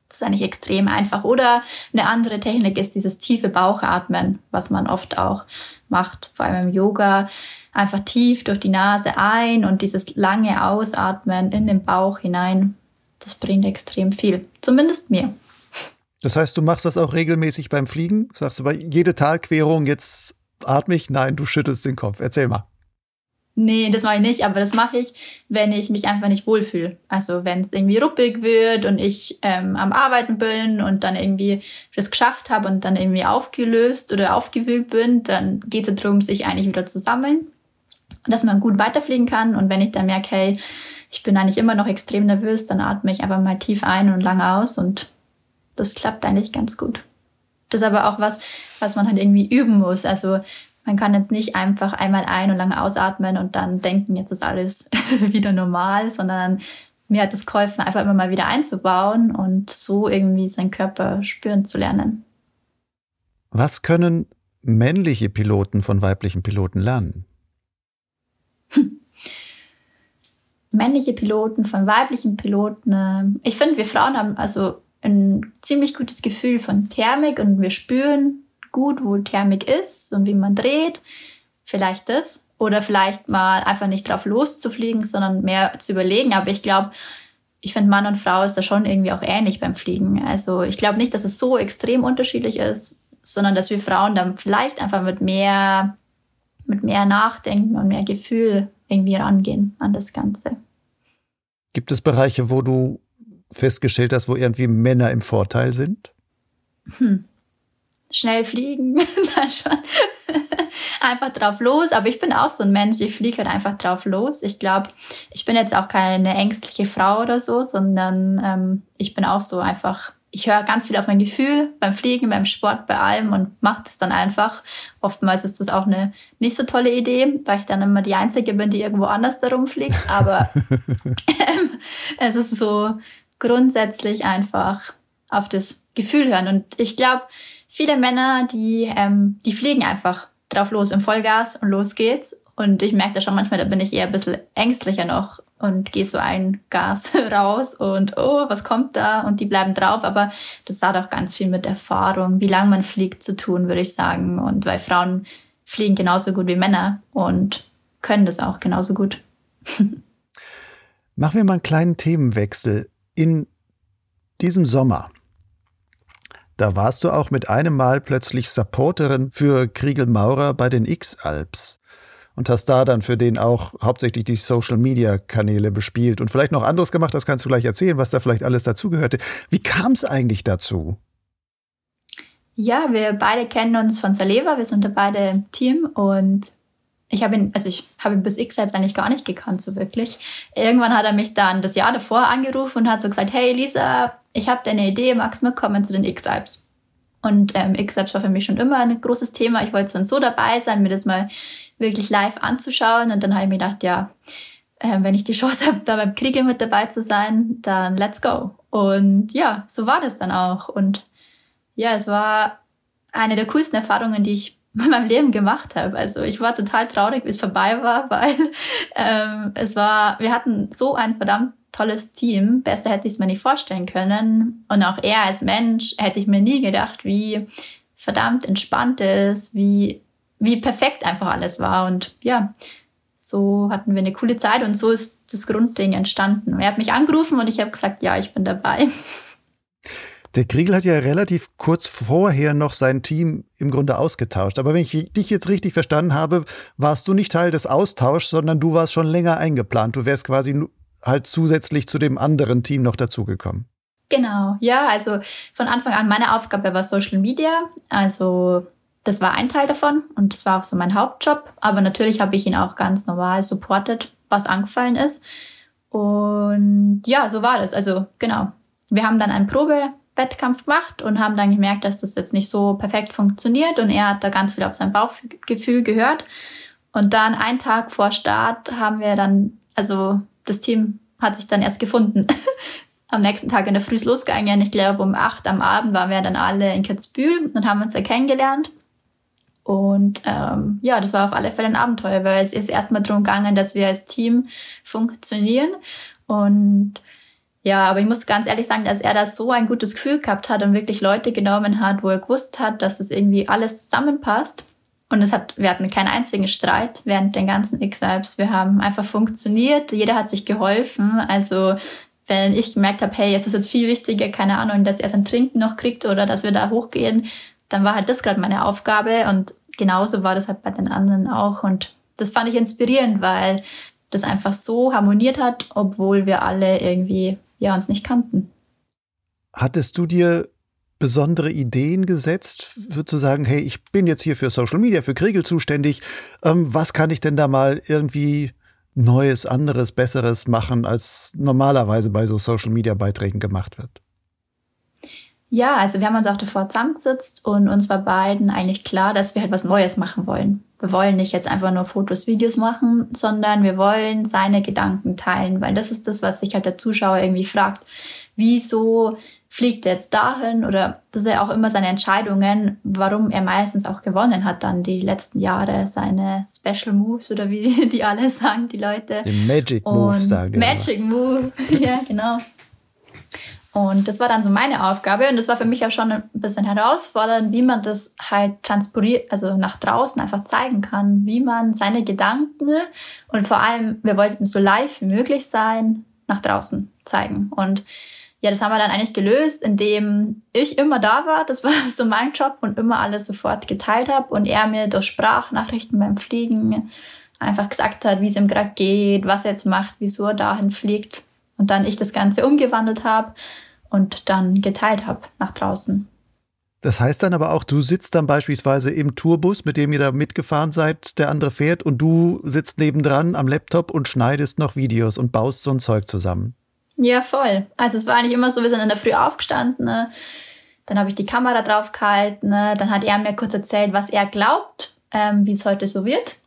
das ist eigentlich extrem einfach. Oder eine andere Technik ist dieses tiefe Bauchatmen, was man oft auch macht, vor allem im Yoga. Einfach tief durch die Nase ein und dieses lange Ausatmen in den Bauch hinein. Das bringt extrem viel. Zumindest mir. Das heißt, du machst das auch regelmäßig beim Fliegen? Sagst du bei jede Talquerung, jetzt atme ich? Nein, du schüttelst den Kopf. Erzähl mal. Nee, das mache ich nicht, aber das mache ich, wenn ich mich einfach nicht wohlfühle. Also wenn es irgendwie ruppig wird und ich ähm, am Arbeiten bin und dann irgendwie das geschafft habe und dann irgendwie aufgelöst oder aufgewühlt bin, dann geht es darum, sich eigentlich wieder zu sammeln, dass man gut weiterfliegen kann. Und wenn ich dann merke, hey, ich bin eigentlich immer noch extrem nervös, dann atme ich einfach mal tief ein und lang aus und das klappt eigentlich ganz gut. Das ist aber auch was, was man halt irgendwie üben muss. Also man kann jetzt nicht einfach einmal ein- und lang ausatmen und dann denken, jetzt ist alles [LAUGHS] wieder normal, sondern mir hat es geholfen, einfach immer mal wieder einzubauen und so irgendwie seinen Körper spüren zu lernen. Was können männliche Piloten von weiblichen Piloten lernen? Hm. [LAUGHS] Männliche Piloten von weiblichen Piloten. Äh, ich finde, wir Frauen haben also ein ziemlich gutes Gefühl von Thermik und wir spüren, gut, wo Thermik ist und wie man dreht. Vielleicht das. Oder vielleicht mal einfach nicht drauf loszufliegen, sondern mehr zu überlegen. Aber ich glaube, ich finde, Mann und Frau ist da schon irgendwie auch ähnlich beim Fliegen. Also ich glaube nicht, dass es so extrem unterschiedlich ist, sondern dass wir Frauen dann vielleicht einfach mit mehr, mit mehr Nachdenken und mehr Gefühl irgendwie rangehen an das Ganze. Gibt es Bereiche, wo du festgestellt hast, wo irgendwie Männer im Vorteil sind? Hm schnell fliegen. [LAUGHS] [LAUGHS] Einfach drauf los. Aber ich bin auch so ein Mensch, ich fliege halt einfach drauf los. Ich glaube, ich bin jetzt auch keine ängstliche Frau oder so, sondern ähm, ich bin auch so einfach ich höre ganz viel auf mein Gefühl beim Fliegen, beim Sport, bei allem und mache das dann einfach. Oftmals ist das auch eine nicht so tolle Idee, weil ich dann immer die Einzige bin, die irgendwo anders darum fliegt. Aber [LAUGHS] es ist so grundsätzlich einfach auf das Gefühl hören. Und ich glaube, viele Männer, die, ähm, die fliegen einfach drauf los im Vollgas und los geht's. Und ich merke da schon manchmal, da bin ich eher ein bisschen ängstlicher noch und gehe so ein Gas [LAUGHS] raus und oh, was kommt da? Und die bleiben drauf. Aber das hat auch ganz viel mit Erfahrung, wie lange man fliegt, zu tun, würde ich sagen. Und weil Frauen fliegen genauso gut wie Männer und können das auch genauso gut. Machen wir mal einen kleinen Themenwechsel. In diesem Sommer, da warst du auch mit einem Mal plötzlich Supporterin für Kriegel Maurer bei den X-Alps und hast da dann für den auch hauptsächlich die Social-Media-Kanäle bespielt und vielleicht noch anderes gemacht, das kannst du gleich erzählen, was da vielleicht alles dazugehörte. Wie kam es eigentlich dazu? Ja, wir beide kennen uns von Saleva, wir sind da beide im Team und ich habe ihn, also ich habe ihn bis X selbst eigentlich gar nicht gekannt, so wirklich. Irgendwann hat er mich dann das Jahr davor angerufen und hat so gesagt, hey Lisa, ich habe deine Idee, magst du mitkommen zu den X-Alps? Und ähm, X-Alps war für mich schon immer ein großes Thema. Ich wollte so und so dabei sein, mir das mal wirklich live anzuschauen. Und dann habe ich mir gedacht, ja, äh, wenn ich die [LAUGHS] Chance habe, da beim Kriege mit dabei zu sein, dann let's go. Und ja, so war das dann auch. Und ja, es war eine der coolsten Erfahrungen, die ich [LAUGHS] in meinem Leben gemacht habe. Also ich war total traurig, wie es vorbei war, [LAUGHS] weil ähm, es war, wir hatten so ein verdammt tolles Team. Besser hätte ich es mir nicht vorstellen können. Und auch er als Mensch hätte ich mir nie gedacht, wie verdammt entspannt ist, wie wie perfekt einfach alles war. Und ja, so hatten wir eine coole Zeit und so ist das Grundding entstanden. Er hat mich angerufen und ich habe gesagt, ja, ich bin dabei. Der Kriegel hat ja relativ kurz vorher noch sein Team im Grunde ausgetauscht. Aber wenn ich dich jetzt richtig verstanden habe, warst du nicht Teil des Austauschs, sondern du warst schon länger eingeplant. Du wärst quasi halt zusätzlich zu dem anderen Team noch dazugekommen. Genau, ja, also von Anfang an meine Aufgabe war Social Media, also das war ein Teil davon und das war auch so mein Hauptjob. Aber natürlich habe ich ihn auch ganz normal supportet, was angefallen ist. Und ja, so war das. Also genau. Wir haben dann einen Probewettkampf gemacht und haben dann gemerkt, dass das jetzt nicht so perfekt funktioniert. Und er hat da ganz viel auf sein Bauchgefühl gehört. Und dann einen Tag vor Start haben wir dann, also das Team hat sich dann erst gefunden. [LAUGHS] am nächsten Tag in der Früh losgegangen. Ich glaube, um acht am Abend waren wir dann alle in Kitzbühel und haben uns da kennengelernt. Und ähm, ja, das war auf alle Fälle ein Abenteuer, weil es ist erstmal darum gegangen, dass wir als Team funktionieren. Und ja, aber ich muss ganz ehrlich sagen, dass er da so ein gutes Gefühl gehabt hat und wirklich Leute genommen hat, wo er gewusst hat, dass das irgendwie alles zusammenpasst. Und es hat, wir hatten keinen einzigen Streit während den ganzen X-Labs. Wir haben einfach funktioniert. Jeder hat sich geholfen. Also, wenn ich gemerkt habe, hey, jetzt ist jetzt viel wichtiger, keine Ahnung, dass er sein Trinken noch kriegt oder dass wir da hochgehen, dann war halt das gerade meine Aufgabe und genauso war das halt bei den anderen auch und das fand ich inspirierend, weil das einfach so harmoniert hat, obwohl wir alle irgendwie ja uns nicht kannten. Hattest du dir besondere Ideen gesetzt, für zu sagen, hey, ich bin jetzt hier für Social Media, für Kriegel zuständig. Ähm, was kann ich denn da mal irgendwie Neues, anderes, Besseres machen, als normalerweise bei so Social Media Beiträgen gemacht wird? Ja, also wir haben uns auch davor zusammengesetzt und uns war beiden eigentlich klar, dass wir halt was Neues machen wollen. Wir wollen nicht jetzt einfach nur Fotos, Videos machen, sondern wir wollen seine Gedanken teilen, weil das ist das, was sich halt der Zuschauer irgendwie fragt. Wieso fliegt er jetzt dahin? Oder das ist ja auch immer seine Entscheidungen, warum er meistens auch gewonnen hat dann die letzten Jahre, seine Special Moves oder wie [LAUGHS] die alle sagen, die Leute. Die Magic Moves sagen die. Magic Move, [LAUGHS] ja, genau. Und das war dann so meine Aufgabe. Und das war für mich auch schon ein bisschen herausfordernd, wie man das halt transportiert, also nach draußen einfach zeigen kann, wie man seine Gedanken und vor allem, wir wollten so live wie möglich sein, nach draußen zeigen. Und ja, das haben wir dann eigentlich gelöst, indem ich immer da war, das war [LAUGHS] so mein Job und immer alles sofort geteilt habe und er mir durch Sprachnachrichten beim Fliegen einfach gesagt hat, wie es ihm gerade geht, was er jetzt macht, wieso er dahin fliegt. Und dann ich das Ganze umgewandelt habe und dann geteilt habe nach draußen. Das heißt dann aber auch, du sitzt dann beispielsweise im Tourbus, mit dem ihr da mitgefahren seid, der andere fährt und du sitzt nebendran am Laptop und schneidest noch Videos und baust so ein Zeug zusammen. Ja, voll. Also es war eigentlich immer so, wir sind in der Früh aufgestanden, ne? dann habe ich die Kamera drauf gehalten, ne? dann hat er mir kurz erzählt, was er glaubt, ähm, wie es heute so wird.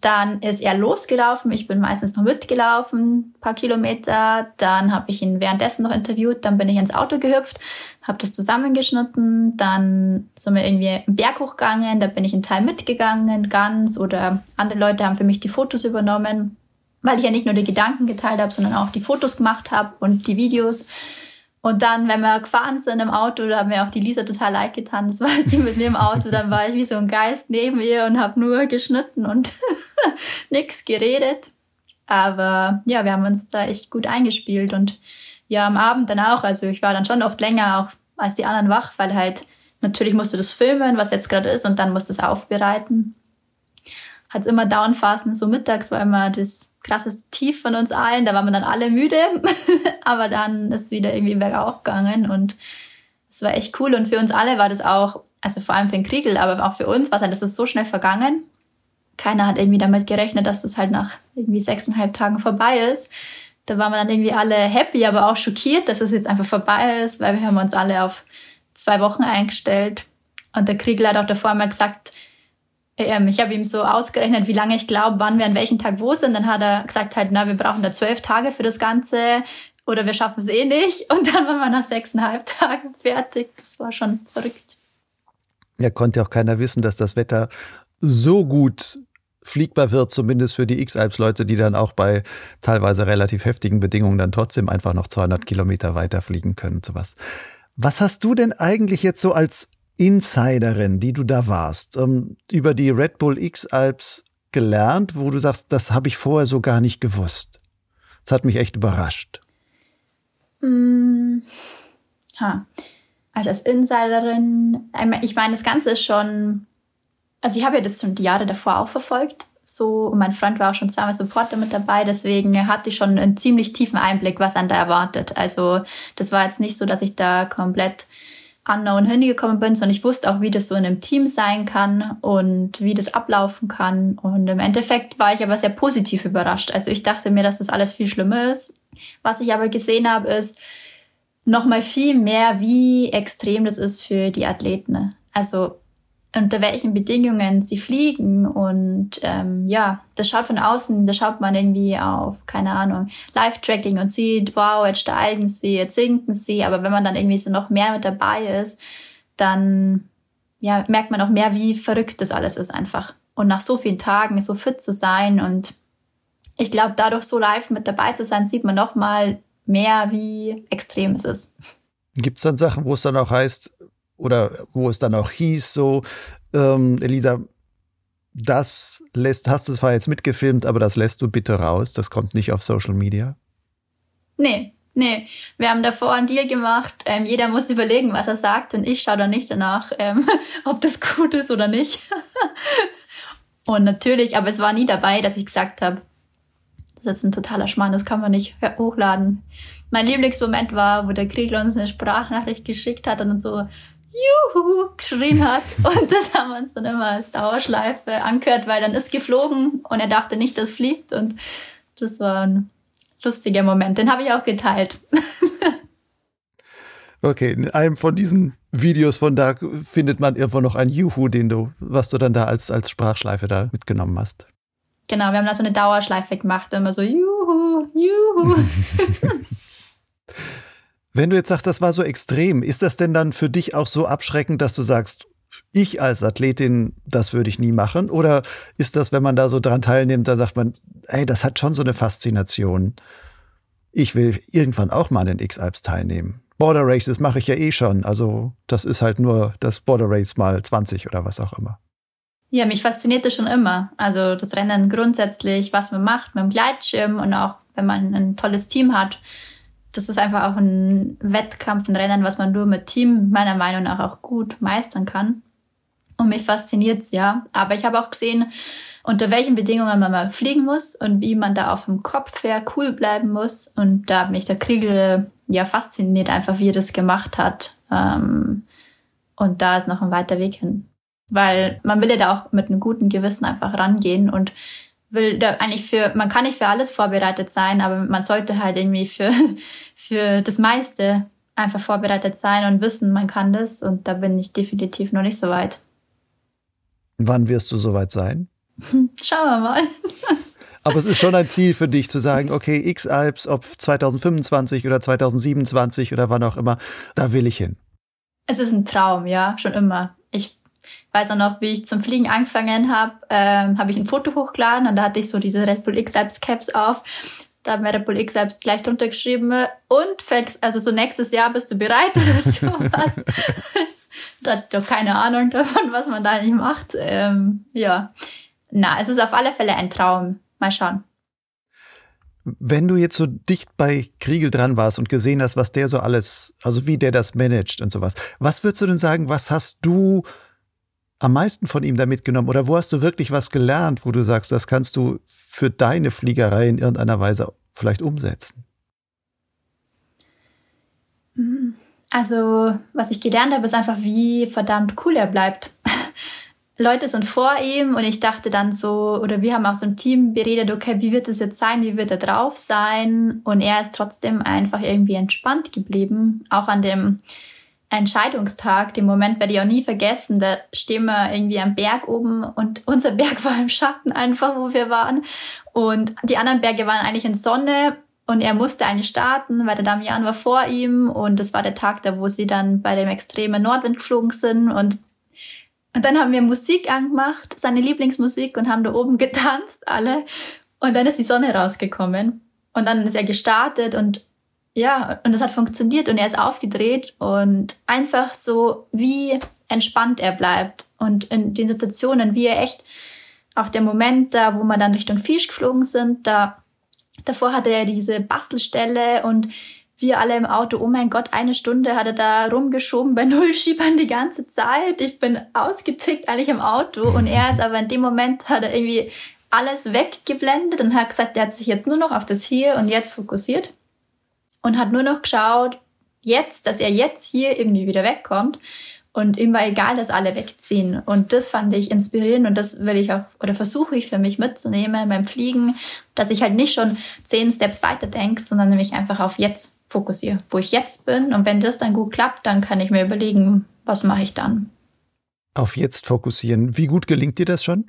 Dann ist er losgelaufen. Ich bin meistens noch mitgelaufen, paar Kilometer. Dann habe ich ihn währenddessen noch interviewt. Dann bin ich ins Auto gehüpft, habe das zusammengeschnitten. Dann sind wir irgendwie einen Berg hochgegangen. Da bin ich einen Teil mitgegangen, ganz. Oder andere Leute haben für mich die Fotos übernommen, weil ich ja nicht nur die Gedanken geteilt habe, sondern auch die Fotos gemacht habe und die Videos. Und dann, wenn wir gefahren sind im Auto, da haben wir auch die Lisa total leid getan. Das war halt die mit mir im Auto. Dann war ich wie so ein Geist neben ihr und habe nur geschnitten und [LAUGHS] nichts geredet. Aber ja, wir haben uns da echt gut eingespielt und ja, am Abend dann auch. Also ich war dann schon oft länger auch als die anderen wach, weil halt natürlich musst du das filmen, was jetzt gerade ist, und dann musst du es aufbereiten hat immer Downphasen. So mittags war immer das krasseste Tief von uns allen. Da waren wir dann alle müde. [LAUGHS] Aber dann ist wieder irgendwie bergauf gegangen und es war echt cool. Und für uns alle war das auch, also vor allem für den Kriegel, aber auch für uns war dann, das ist so schnell vergangen. Keiner hat irgendwie damit gerechnet, dass das halt nach irgendwie sechseinhalb Tagen vorbei ist. Da waren wir dann irgendwie alle happy, aber auch schockiert, dass es jetzt einfach vorbei ist, weil wir haben uns alle auf zwei Wochen eingestellt. Und der Kriegel hat auch davor mal gesagt, ich habe ihm so ausgerechnet, wie lange ich glaube, wann wir an welchem Tag wo sind. Dann hat er gesagt halt, na, wir brauchen da zwölf Tage für das Ganze oder wir schaffen es eh nicht. Und dann waren wir nach sechseinhalb [LAUGHS] Tagen fertig. Das war schon verrückt. Ja, konnte auch keiner wissen, dass das Wetter so gut fliegbar wird, zumindest für die X-Alps-Leute, die dann auch bei teilweise relativ heftigen Bedingungen dann trotzdem einfach noch 200 Kilometer weiter fliegen können und sowas. Was hast du denn eigentlich jetzt so als Insiderin, die du da warst, ähm, über die Red Bull X-Alps gelernt, wo du sagst, das habe ich vorher so gar nicht gewusst? Das hat mich echt überrascht. Mm, ha. Also als Insiderin, ich meine, das Ganze ist schon, also ich habe ja das schon die Jahre davor auch verfolgt. So, und mein Freund war auch schon zweimal Supporter mit dabei, deswegen hatte ich schon einen ziemlich tiefen Einblick, was an da erwartet. Also, das war jetzt nicht so, dass ich da komplett unknown hingekommen bin, sondern ich wusste auch, wie das so in einem Team sein kann und wie das ablaufen kann. Und im Endeffekt war ich aber sehr positiv überrascht. Also ich dachte mir, dass das alles viel schlimmer ist. Was ich aber gesehen habe, ist nochmal viel mehr, wie extrem das ist für die Athleten. Also unter welchen Bedingungen sie fliegen. Und ähm, ja, das schaut von außen, da schaut man irgendwie auf, keine Ahnung, Live-Tracking und sieht, wow, jetzt steigen sie, jetzt sinken sie. Aber wenn man dann irgendwie so noch mehr mit dabei ist, dann ja, merkt man auch mehr, wie verrückt das alles ist einfach. Und nach so vielen Tagen so fit zu sein und ich glaube, dadurch so live mit dabei zu sein, sieht man noch mal mehr, wie extrem es ist. Gibt es dann Sachen, wo es dann auch heißt, oder wo es dann auch hieß, so, ähm, Elisa, das lässt, hast du zwar jetzt mitgefilmt, aber das lässt du bitte raus, das kommt nicht auf Social Media? Nee, nee. Wir haben davor einen Deal gemacht. Ähm, jeder muss überlegen, was er sagt und ich schaue dann nicht danach, ähm, [LAUGHS] ob das gut ist oder nicht. [LAUGHS] und natürlich, aber es war nie dabei, dass ich gesagt habe, das ist ein totaler Schmarrn, das kann man nicht hochladen. Mein Lieblingsmoment war, wo der Kriegler uns eine Sprachnachricht geschickt hat und so Juhu geschrien hat. [LAUGHS] Und das haben wir uns dann immer als Dauerschleife angehört, weil dann ist geflogen und er dachte nicht, dass fliegt. Und das war ein lustiger Moment. Den habe ich auch geteilt. [LAUGHS] Okay, in einem von diesen Videos von da findet man irgendwo noch ein Juhu, den du, was du dann da als, als Sprachschleife da mitgenommen hast. Genau, wir haben da so eine Dauerschleife gemacht, immer so Juhu, Juhu. [LAUGHS] Wenn du jetzt sagst, das war so extrem, ist das denn dann für dich auch so abschreckend, dass du sagst, ich als Athletin, das würde ich nie machen? Oder ist das, wenn man da so dran teilnimmt, da sagt man, ey, das hat schon so eine Faszination. Ich will irgendwann auch mal an den X-Alps teilnehmen. Border Races mache ich ja eh schon. Also das ist halt nur das Border Race mal 20 oder was auch immer. Ja, mich fasziniert das schon immer. Also das Rennen grundsätzlich, was man macht mit dem Gleitschirm und auch wenn man ein tolles Team hat das ist einfach auch ein Wettkampf, ein Rennen, was man nur mit Team meiner Meinung nach auch gut meistern kann. Und mich fasziniert es ja. Aber ich habe auch gesehen, unter welchen Bedingungen man mal fliegen muss und wie man da auf dem Kopf her cool bleiben muss. Und da hat mich der Kriegel ja fasziniert, einfach wie er das gemacht hat. Ähm, Und da ist noch ein weiter Weg hin. Weil man will ja da auch mit einem guten Gewissen einfach rangehen und will da eigentlich für, man kann nicht für alles vorbereitet sein, aber man sollte halt irgendwie für, [LAUGHS] für das meiste einfach vorbereitet sein und wissen, man kann das. Und da bin ich definitiv noch nicht so weit. Wann wirst du soweit sein? [LAUGHS] Schauen wir mal. [LAUGHS] Aber es ist schon ein Ziel für dich zu sagen, okay, X-Alps, ob 2025 oder 2027 oder wann auch immer, da will ich hin. Es ist ein Traum, ja, schon immer. Weiß auch noch, wie ich zum Fliegen angefangen habe, ähm, habe ich ein Foto hochgeladen und da hatte ich so diese Red Bull X-Alps Caps auf. Da hat mir Red Bull X-Alps gleich drunter geschrieben und fängst, also so nächstes Jahr bist du bereit oder sowas. [LAUGHS] da hat doch keine Ahnung davon, was man da nicht macht. Ähm, ja, na, es ist auf alle Fälle ein Traum. Mal schauen. Wenn du jetzt so dicht bei Kriegel dran warst und gesehen hast, was der so alles, also wie der das managt und sowas, was würdest du denn sagen, was hast du am meisten von ihm da mitgenommen oder wo hast du wirklich was gelernt, wo du sagst, das kannst du für deine Fliegerei in irgendeiner Weise vielleicht umsetzen? Also, was ich gelernt habe, ist einfach, wie verdammt cool er bleibt. [LAUGHS] Leute sind vor ihm und ich dachte dann so, oder wir haben auch so im Team beredet, okay, wie wird es jetzt sein, wie wird er drauf sein? Und er ist trotzdem einfach irgendwie entspannt geblieben, auch an dem Entscheidungstag, den Moment werde ich auch nie vergessen, da stehen wir irgendwie am Berg oben und unser Berg [LAUGHS] war im Schatten einfach, wo wir waren. Und die anderen Berge waren eigentlich in Sonne und er musste eigentlich starten, weil der Damian war vor ihm und das war der Tag da, wo sie dann bei dem extremen Nordwind geflogen sind und und dann haben wir Musik angemacht, seine Lieblingsmusik, und haben da oben [LAUGHS] getanzt, alle. Und dann ist die Sonne rausgekommen. Und dann ist er gestartet und ja, und es hat funktioniert und er ist aufgedreht und einfach so, wie entspannt er bleibt. Und in den Situationen, wie er echt, auch der Moment da, wo wir dann Richtung Fisch geflogen sind, da, davor hatte er diese Bastelstelle und wir alle im Auto, oh mein Gott, eine Stunde hat er da rumgeschoben bei [LAUGHS] Nullschiebern die ganze Zeit. Ich bin ausgetickt eigentlich im Auto und er ist aber in dem Moment hat er irgendwie alles weggeblendet und hat gesagt, er hat sich jetzt nur noch auf das Hier und Jetzt fokussiert und hat nur noch geschaut, jetzt, dass er jetzt hier irgendwie wieder wegkommt und ihm war egal, dass alle wegziehen. Und das fand ich inspirierend und das will ich auch oder versuche ich für mich mitzunehmen beim Fliegen, dass ich halt nicht schon zehn Steps weiter denke, sondern nämlich einfach auf jetzt fokussiere, wo ich jetzt bin. Und wenn das dann gut klappt, dann kann ich mir überlegen, was mache ich dann. Auf jetzt fokussieren. Wie gut gelingt dir das schon?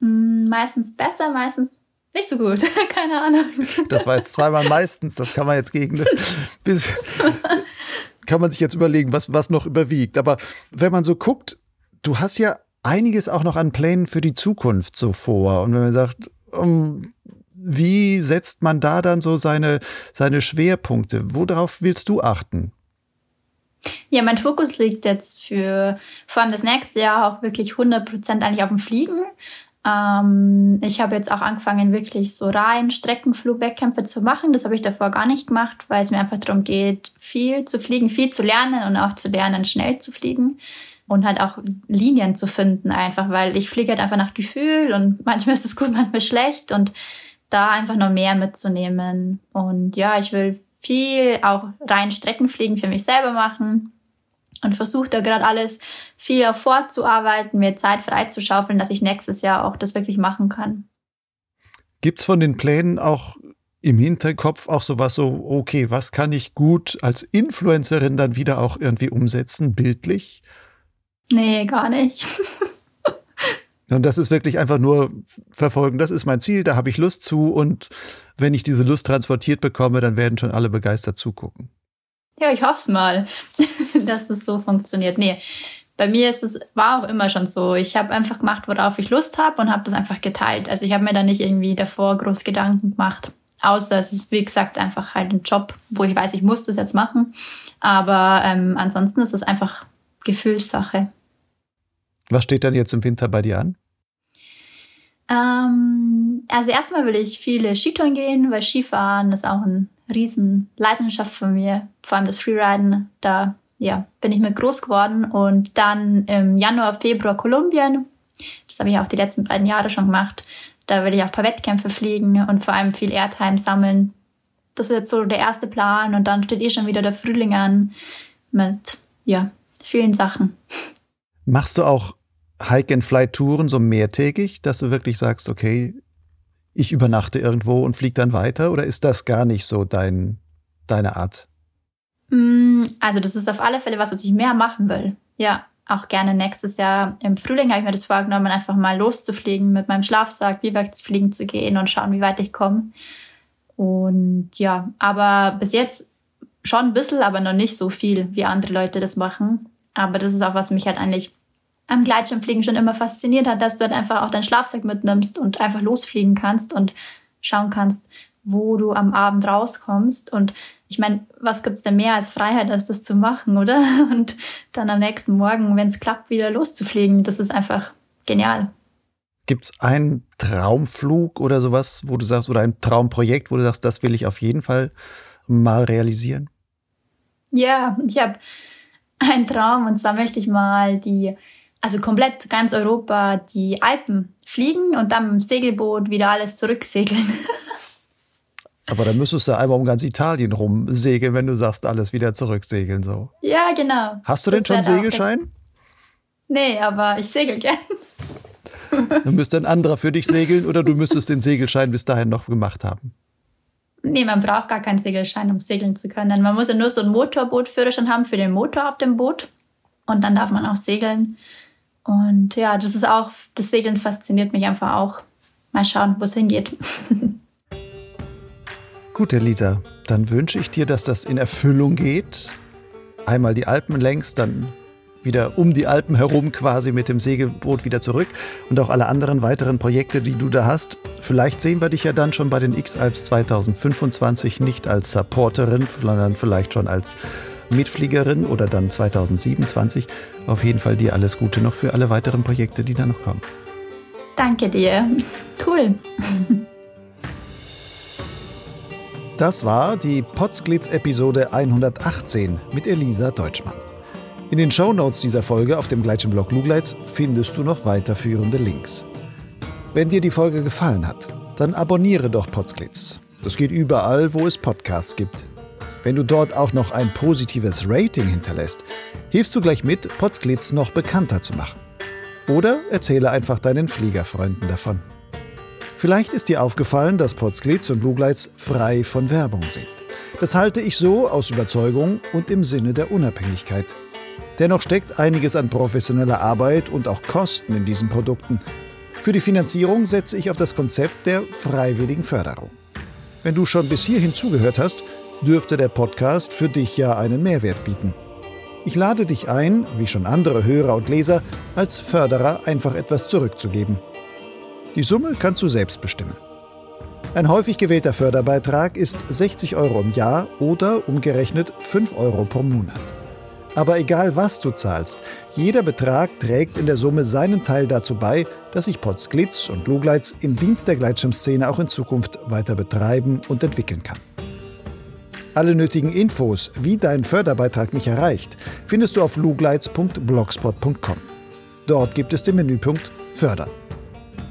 Hm, meistens besser, meistens nicht so gut. [LAUGHS] Keine Ahnung. Das war jetzt zweimal meistens. Das kann man jetzt gegen. [LAUGHS] Bis, kann man sich jetzt überlegen, was, was noch überwiegt. Aber wenn man so guckt, du hast ja einiges auch noch an Plänen für die Zukunft so vor. Und wenn man sagt, um, wie setzt man da dann so seine, seine Schwerpunkte? Worauf willst du achten? Ja, mein Fokus liegt jetzt für vor allem das nächste Jahr auch wirklich 100 Prozent eigentlich auf dem Fliegen. Ähm, ich habe jetzt auch angefangen, wirklich so rein Streckenflugwettkämpfe zu machen. Das habe ich davor gar nicht gemacht, weil es mir einfach darum geht, viel zu fliegen, viel zu lernen und auch zu lernen, schnell zu fliegen und halt auch Linien zu finden einfach, weil ich fliege halt einfach nach Gefühl und [LAUGHS] manchmal ist es gut, manchmal schlecht und da einfach noch mehr mitzunehmen. Und ja, ich will viel auch rein Streckenfliegen für mich selber machen und versuche da gerade alles viel vorzuarbeiten, mir Zeit freizuschaufeln, dass ich nächstes Jahr auch das wirklich machen kann. Gibt es von den Plänen auch im Hinterkopf auch sowas so, okay, was kann ich gut als Influencerin dann wieder auch irgendwie umsetzen, bildlich? Nee, gar nicht. [LAUGHS] und das ist wirklich einfach nur verfolgen, das ist mein Ziel, da habe ich Lust zu und wenn ich diese Lust transportiert bekomme, dann werden schon alle begeistert zugucken. Ja, ich hoffe es mal, [LAUGHS] dass es so funktioniert. Nee, bei mir ist es, war auch immer schon so. Ich habe einfach gemacht, worauf ich Lust habe und habe das einfach geteilt. Also ich habe mir da nicht irgendwie davor groß Gedanken gemacht. Außer es ist, wie gesagt, einfach halt ein Job, wo ich weiß, ich muss das jetzt machen. Aber ähm, ansonsten ist es einfach Gefühlssache. Was steht dann jetzt im Winter bei dir an? Ähm, also erstmal will ich viele Skitouren gehen, weil Skifahren ist auch eine riesen Leidenschaft von mir. Vor allem das Freeriden, da ja, bin ich mit groß geworden. Und dann im Januar, Februar Kolumbien. Das habe ich auch die letzten beiden Jahre schon gemacht. Da will ich auch ein paar Wettkämpfe fliegen und vor allem viel Airtime sammeln. Das ist jetzt so der erste Plan und dann steht eh schon wieder der Frühling an. mit ja, vielen Sachen. Machst du auch Hike-and-Fly-Touren so mehrtägig, dass du wirklich sagst, okay, ich übernachte irgendwo und fliege dann weiter? Oder ist das gar nicht so dein, deine Art? Mm, also das ist auf alle Fälle was, was ich mehr machen will. Ja, auch gerne nächstes Jahr im Frühling habe ich mir das vorgenommen, einfach mal loszufliegen, mit meinem Schlafsack biwaks fliegen zu gehen und schauen, wie weit ich komme. Und ja, aber bis jetzt schon ein bisschen, aber noch nicht so viel, wie andere Leute das machen. Aber das ist auch, was mich halt eigentlich am Gleitschirmfliegen schon immer fasziniert hat, dass du halt einfach auch deinen Schlafsack mitnimmst und einfach losfliegen kannst und schauen kannst, wo du am Abend rauskommst. Und ich meine, was gibt es denn mehr als Freiheit, als das zu machen, oder? [LAUGHS] Und dann am nächsten Morgen, wenn es klappt, wieder loszufliegen. Das ist einfach genial. Gibt es einen Traumflug oder sowas, wo du sagst, oder ein Traumprojekt, wo du sagst, das will ich auf jeden Fall mal realisieren? Ja, ich habe einen Traum und zwar möchte ich mal die also komplett ganz Europa die Alpen fliegen und dann mit dem Segelboot wieder alles zurücksegeln. [LAUGHS] Aber dann müsstest du einmal um ganz Italien rumsegeln, wenn du sagst, alles wieder zurücksegeln so. Ja, genau. Hast du denn schon Segelschein? Nee, aber ich segel gern. Dann müsste ein anderer für dich segeln oder du müsstest den Segelschein bis dahin noch gemacht haben. Nee, man braucht gar keinen Segelschein, um segeln zu können. Man muss ja nur so ein Motorbootführerschein haben für den Motor auf dem Boot. Und dann darf man auch segeln. Und ja, das ist auch, das Segeln fasziniert mich einfach auch. Mal schauen, wo es hingeht. [LAUGHS] Gut, Elisa, dann wünsche ich dir, dass das in Erfüllung geht. Einmal die Alpen längs, dann wieder um die Alpen herum quasi mit dem Segelboot wieder zurück und auch alle anderen weiteren Projekte, die du da hast. Vielleicht sehen wir dich ja dann schon bei den X-Alps 2025 nicht als Supporterin, sondern vielleicht schon als Mitfliegerin oder dann 2027. Auf jeden Fall dir alles Gute noch für alle weiteren Projekte, die da noch kommen. Danke dir. Cool. Das war die Potsglitz-Episode 118 mit Elisa Deutschmann. In den Shownotes dieser Folge auf dem Gleitschirmblog Lugleitz findest du noch weiterführende Links. Wenn dir die Folge gefallen hat, dann abonniere doch Potsglitz. Das geht überall, wo es Podcasts gibt. Wenn du dort auch noch ein positives Rating hinterlässt, hilfst du gleich mit, Potsglitz noch bekannter zu machen. Oder erzähle einfach deinen Fliegerfreunden davon. Vielleicht ist dir aufgefallen, dass Potsglitz und Lugleitz frei von Werbung sind. Das halte ich so aus Überzeugung und im Sinne der Unabhängigkeit. Dennoch steckt einiges an professioneller Arbeit und auch Kosten in diesen Produkten. Für die Finanzierung setze ich auf das Konzept der freiwilligen Förderung. Wenn du schon bis hierhin zugehört hast, dürfte der Podcast für dich ja einen Mehrwert bieten. Ich lade dich ein, wie schon andere Hörer und Leser, als Förderer einfach etwas zurückzugeben. Die Summe kannst du selbst bestimmen. Ein häufig gewählter Förderbeitrag ist 60 Euro im Jahr oder umgerechnet 5 Euro pro Monat. Aber egal was du zahlst, jeder Betrag trägt in der Summe seinen Teil dazu bei, dass sich Potsglitz und Lugleitz im Dienst der Gleitschirmszene auch in Zukunft weiter betreiben und entwickeln kann. Alle nötigen Infos, wie dein Förderbeitrag mich erreicht, findest du auf lugleitz.blogspot.com. Dort gibt es den Menüpunkt Fördern.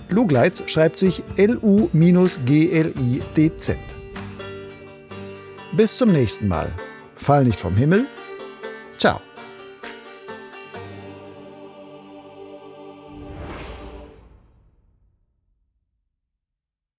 Lugleitz schreibt sich L-U-G-L-I-D-Z. Bis zum nächsten Mal. Fall nicht vom Himmel. Ciao.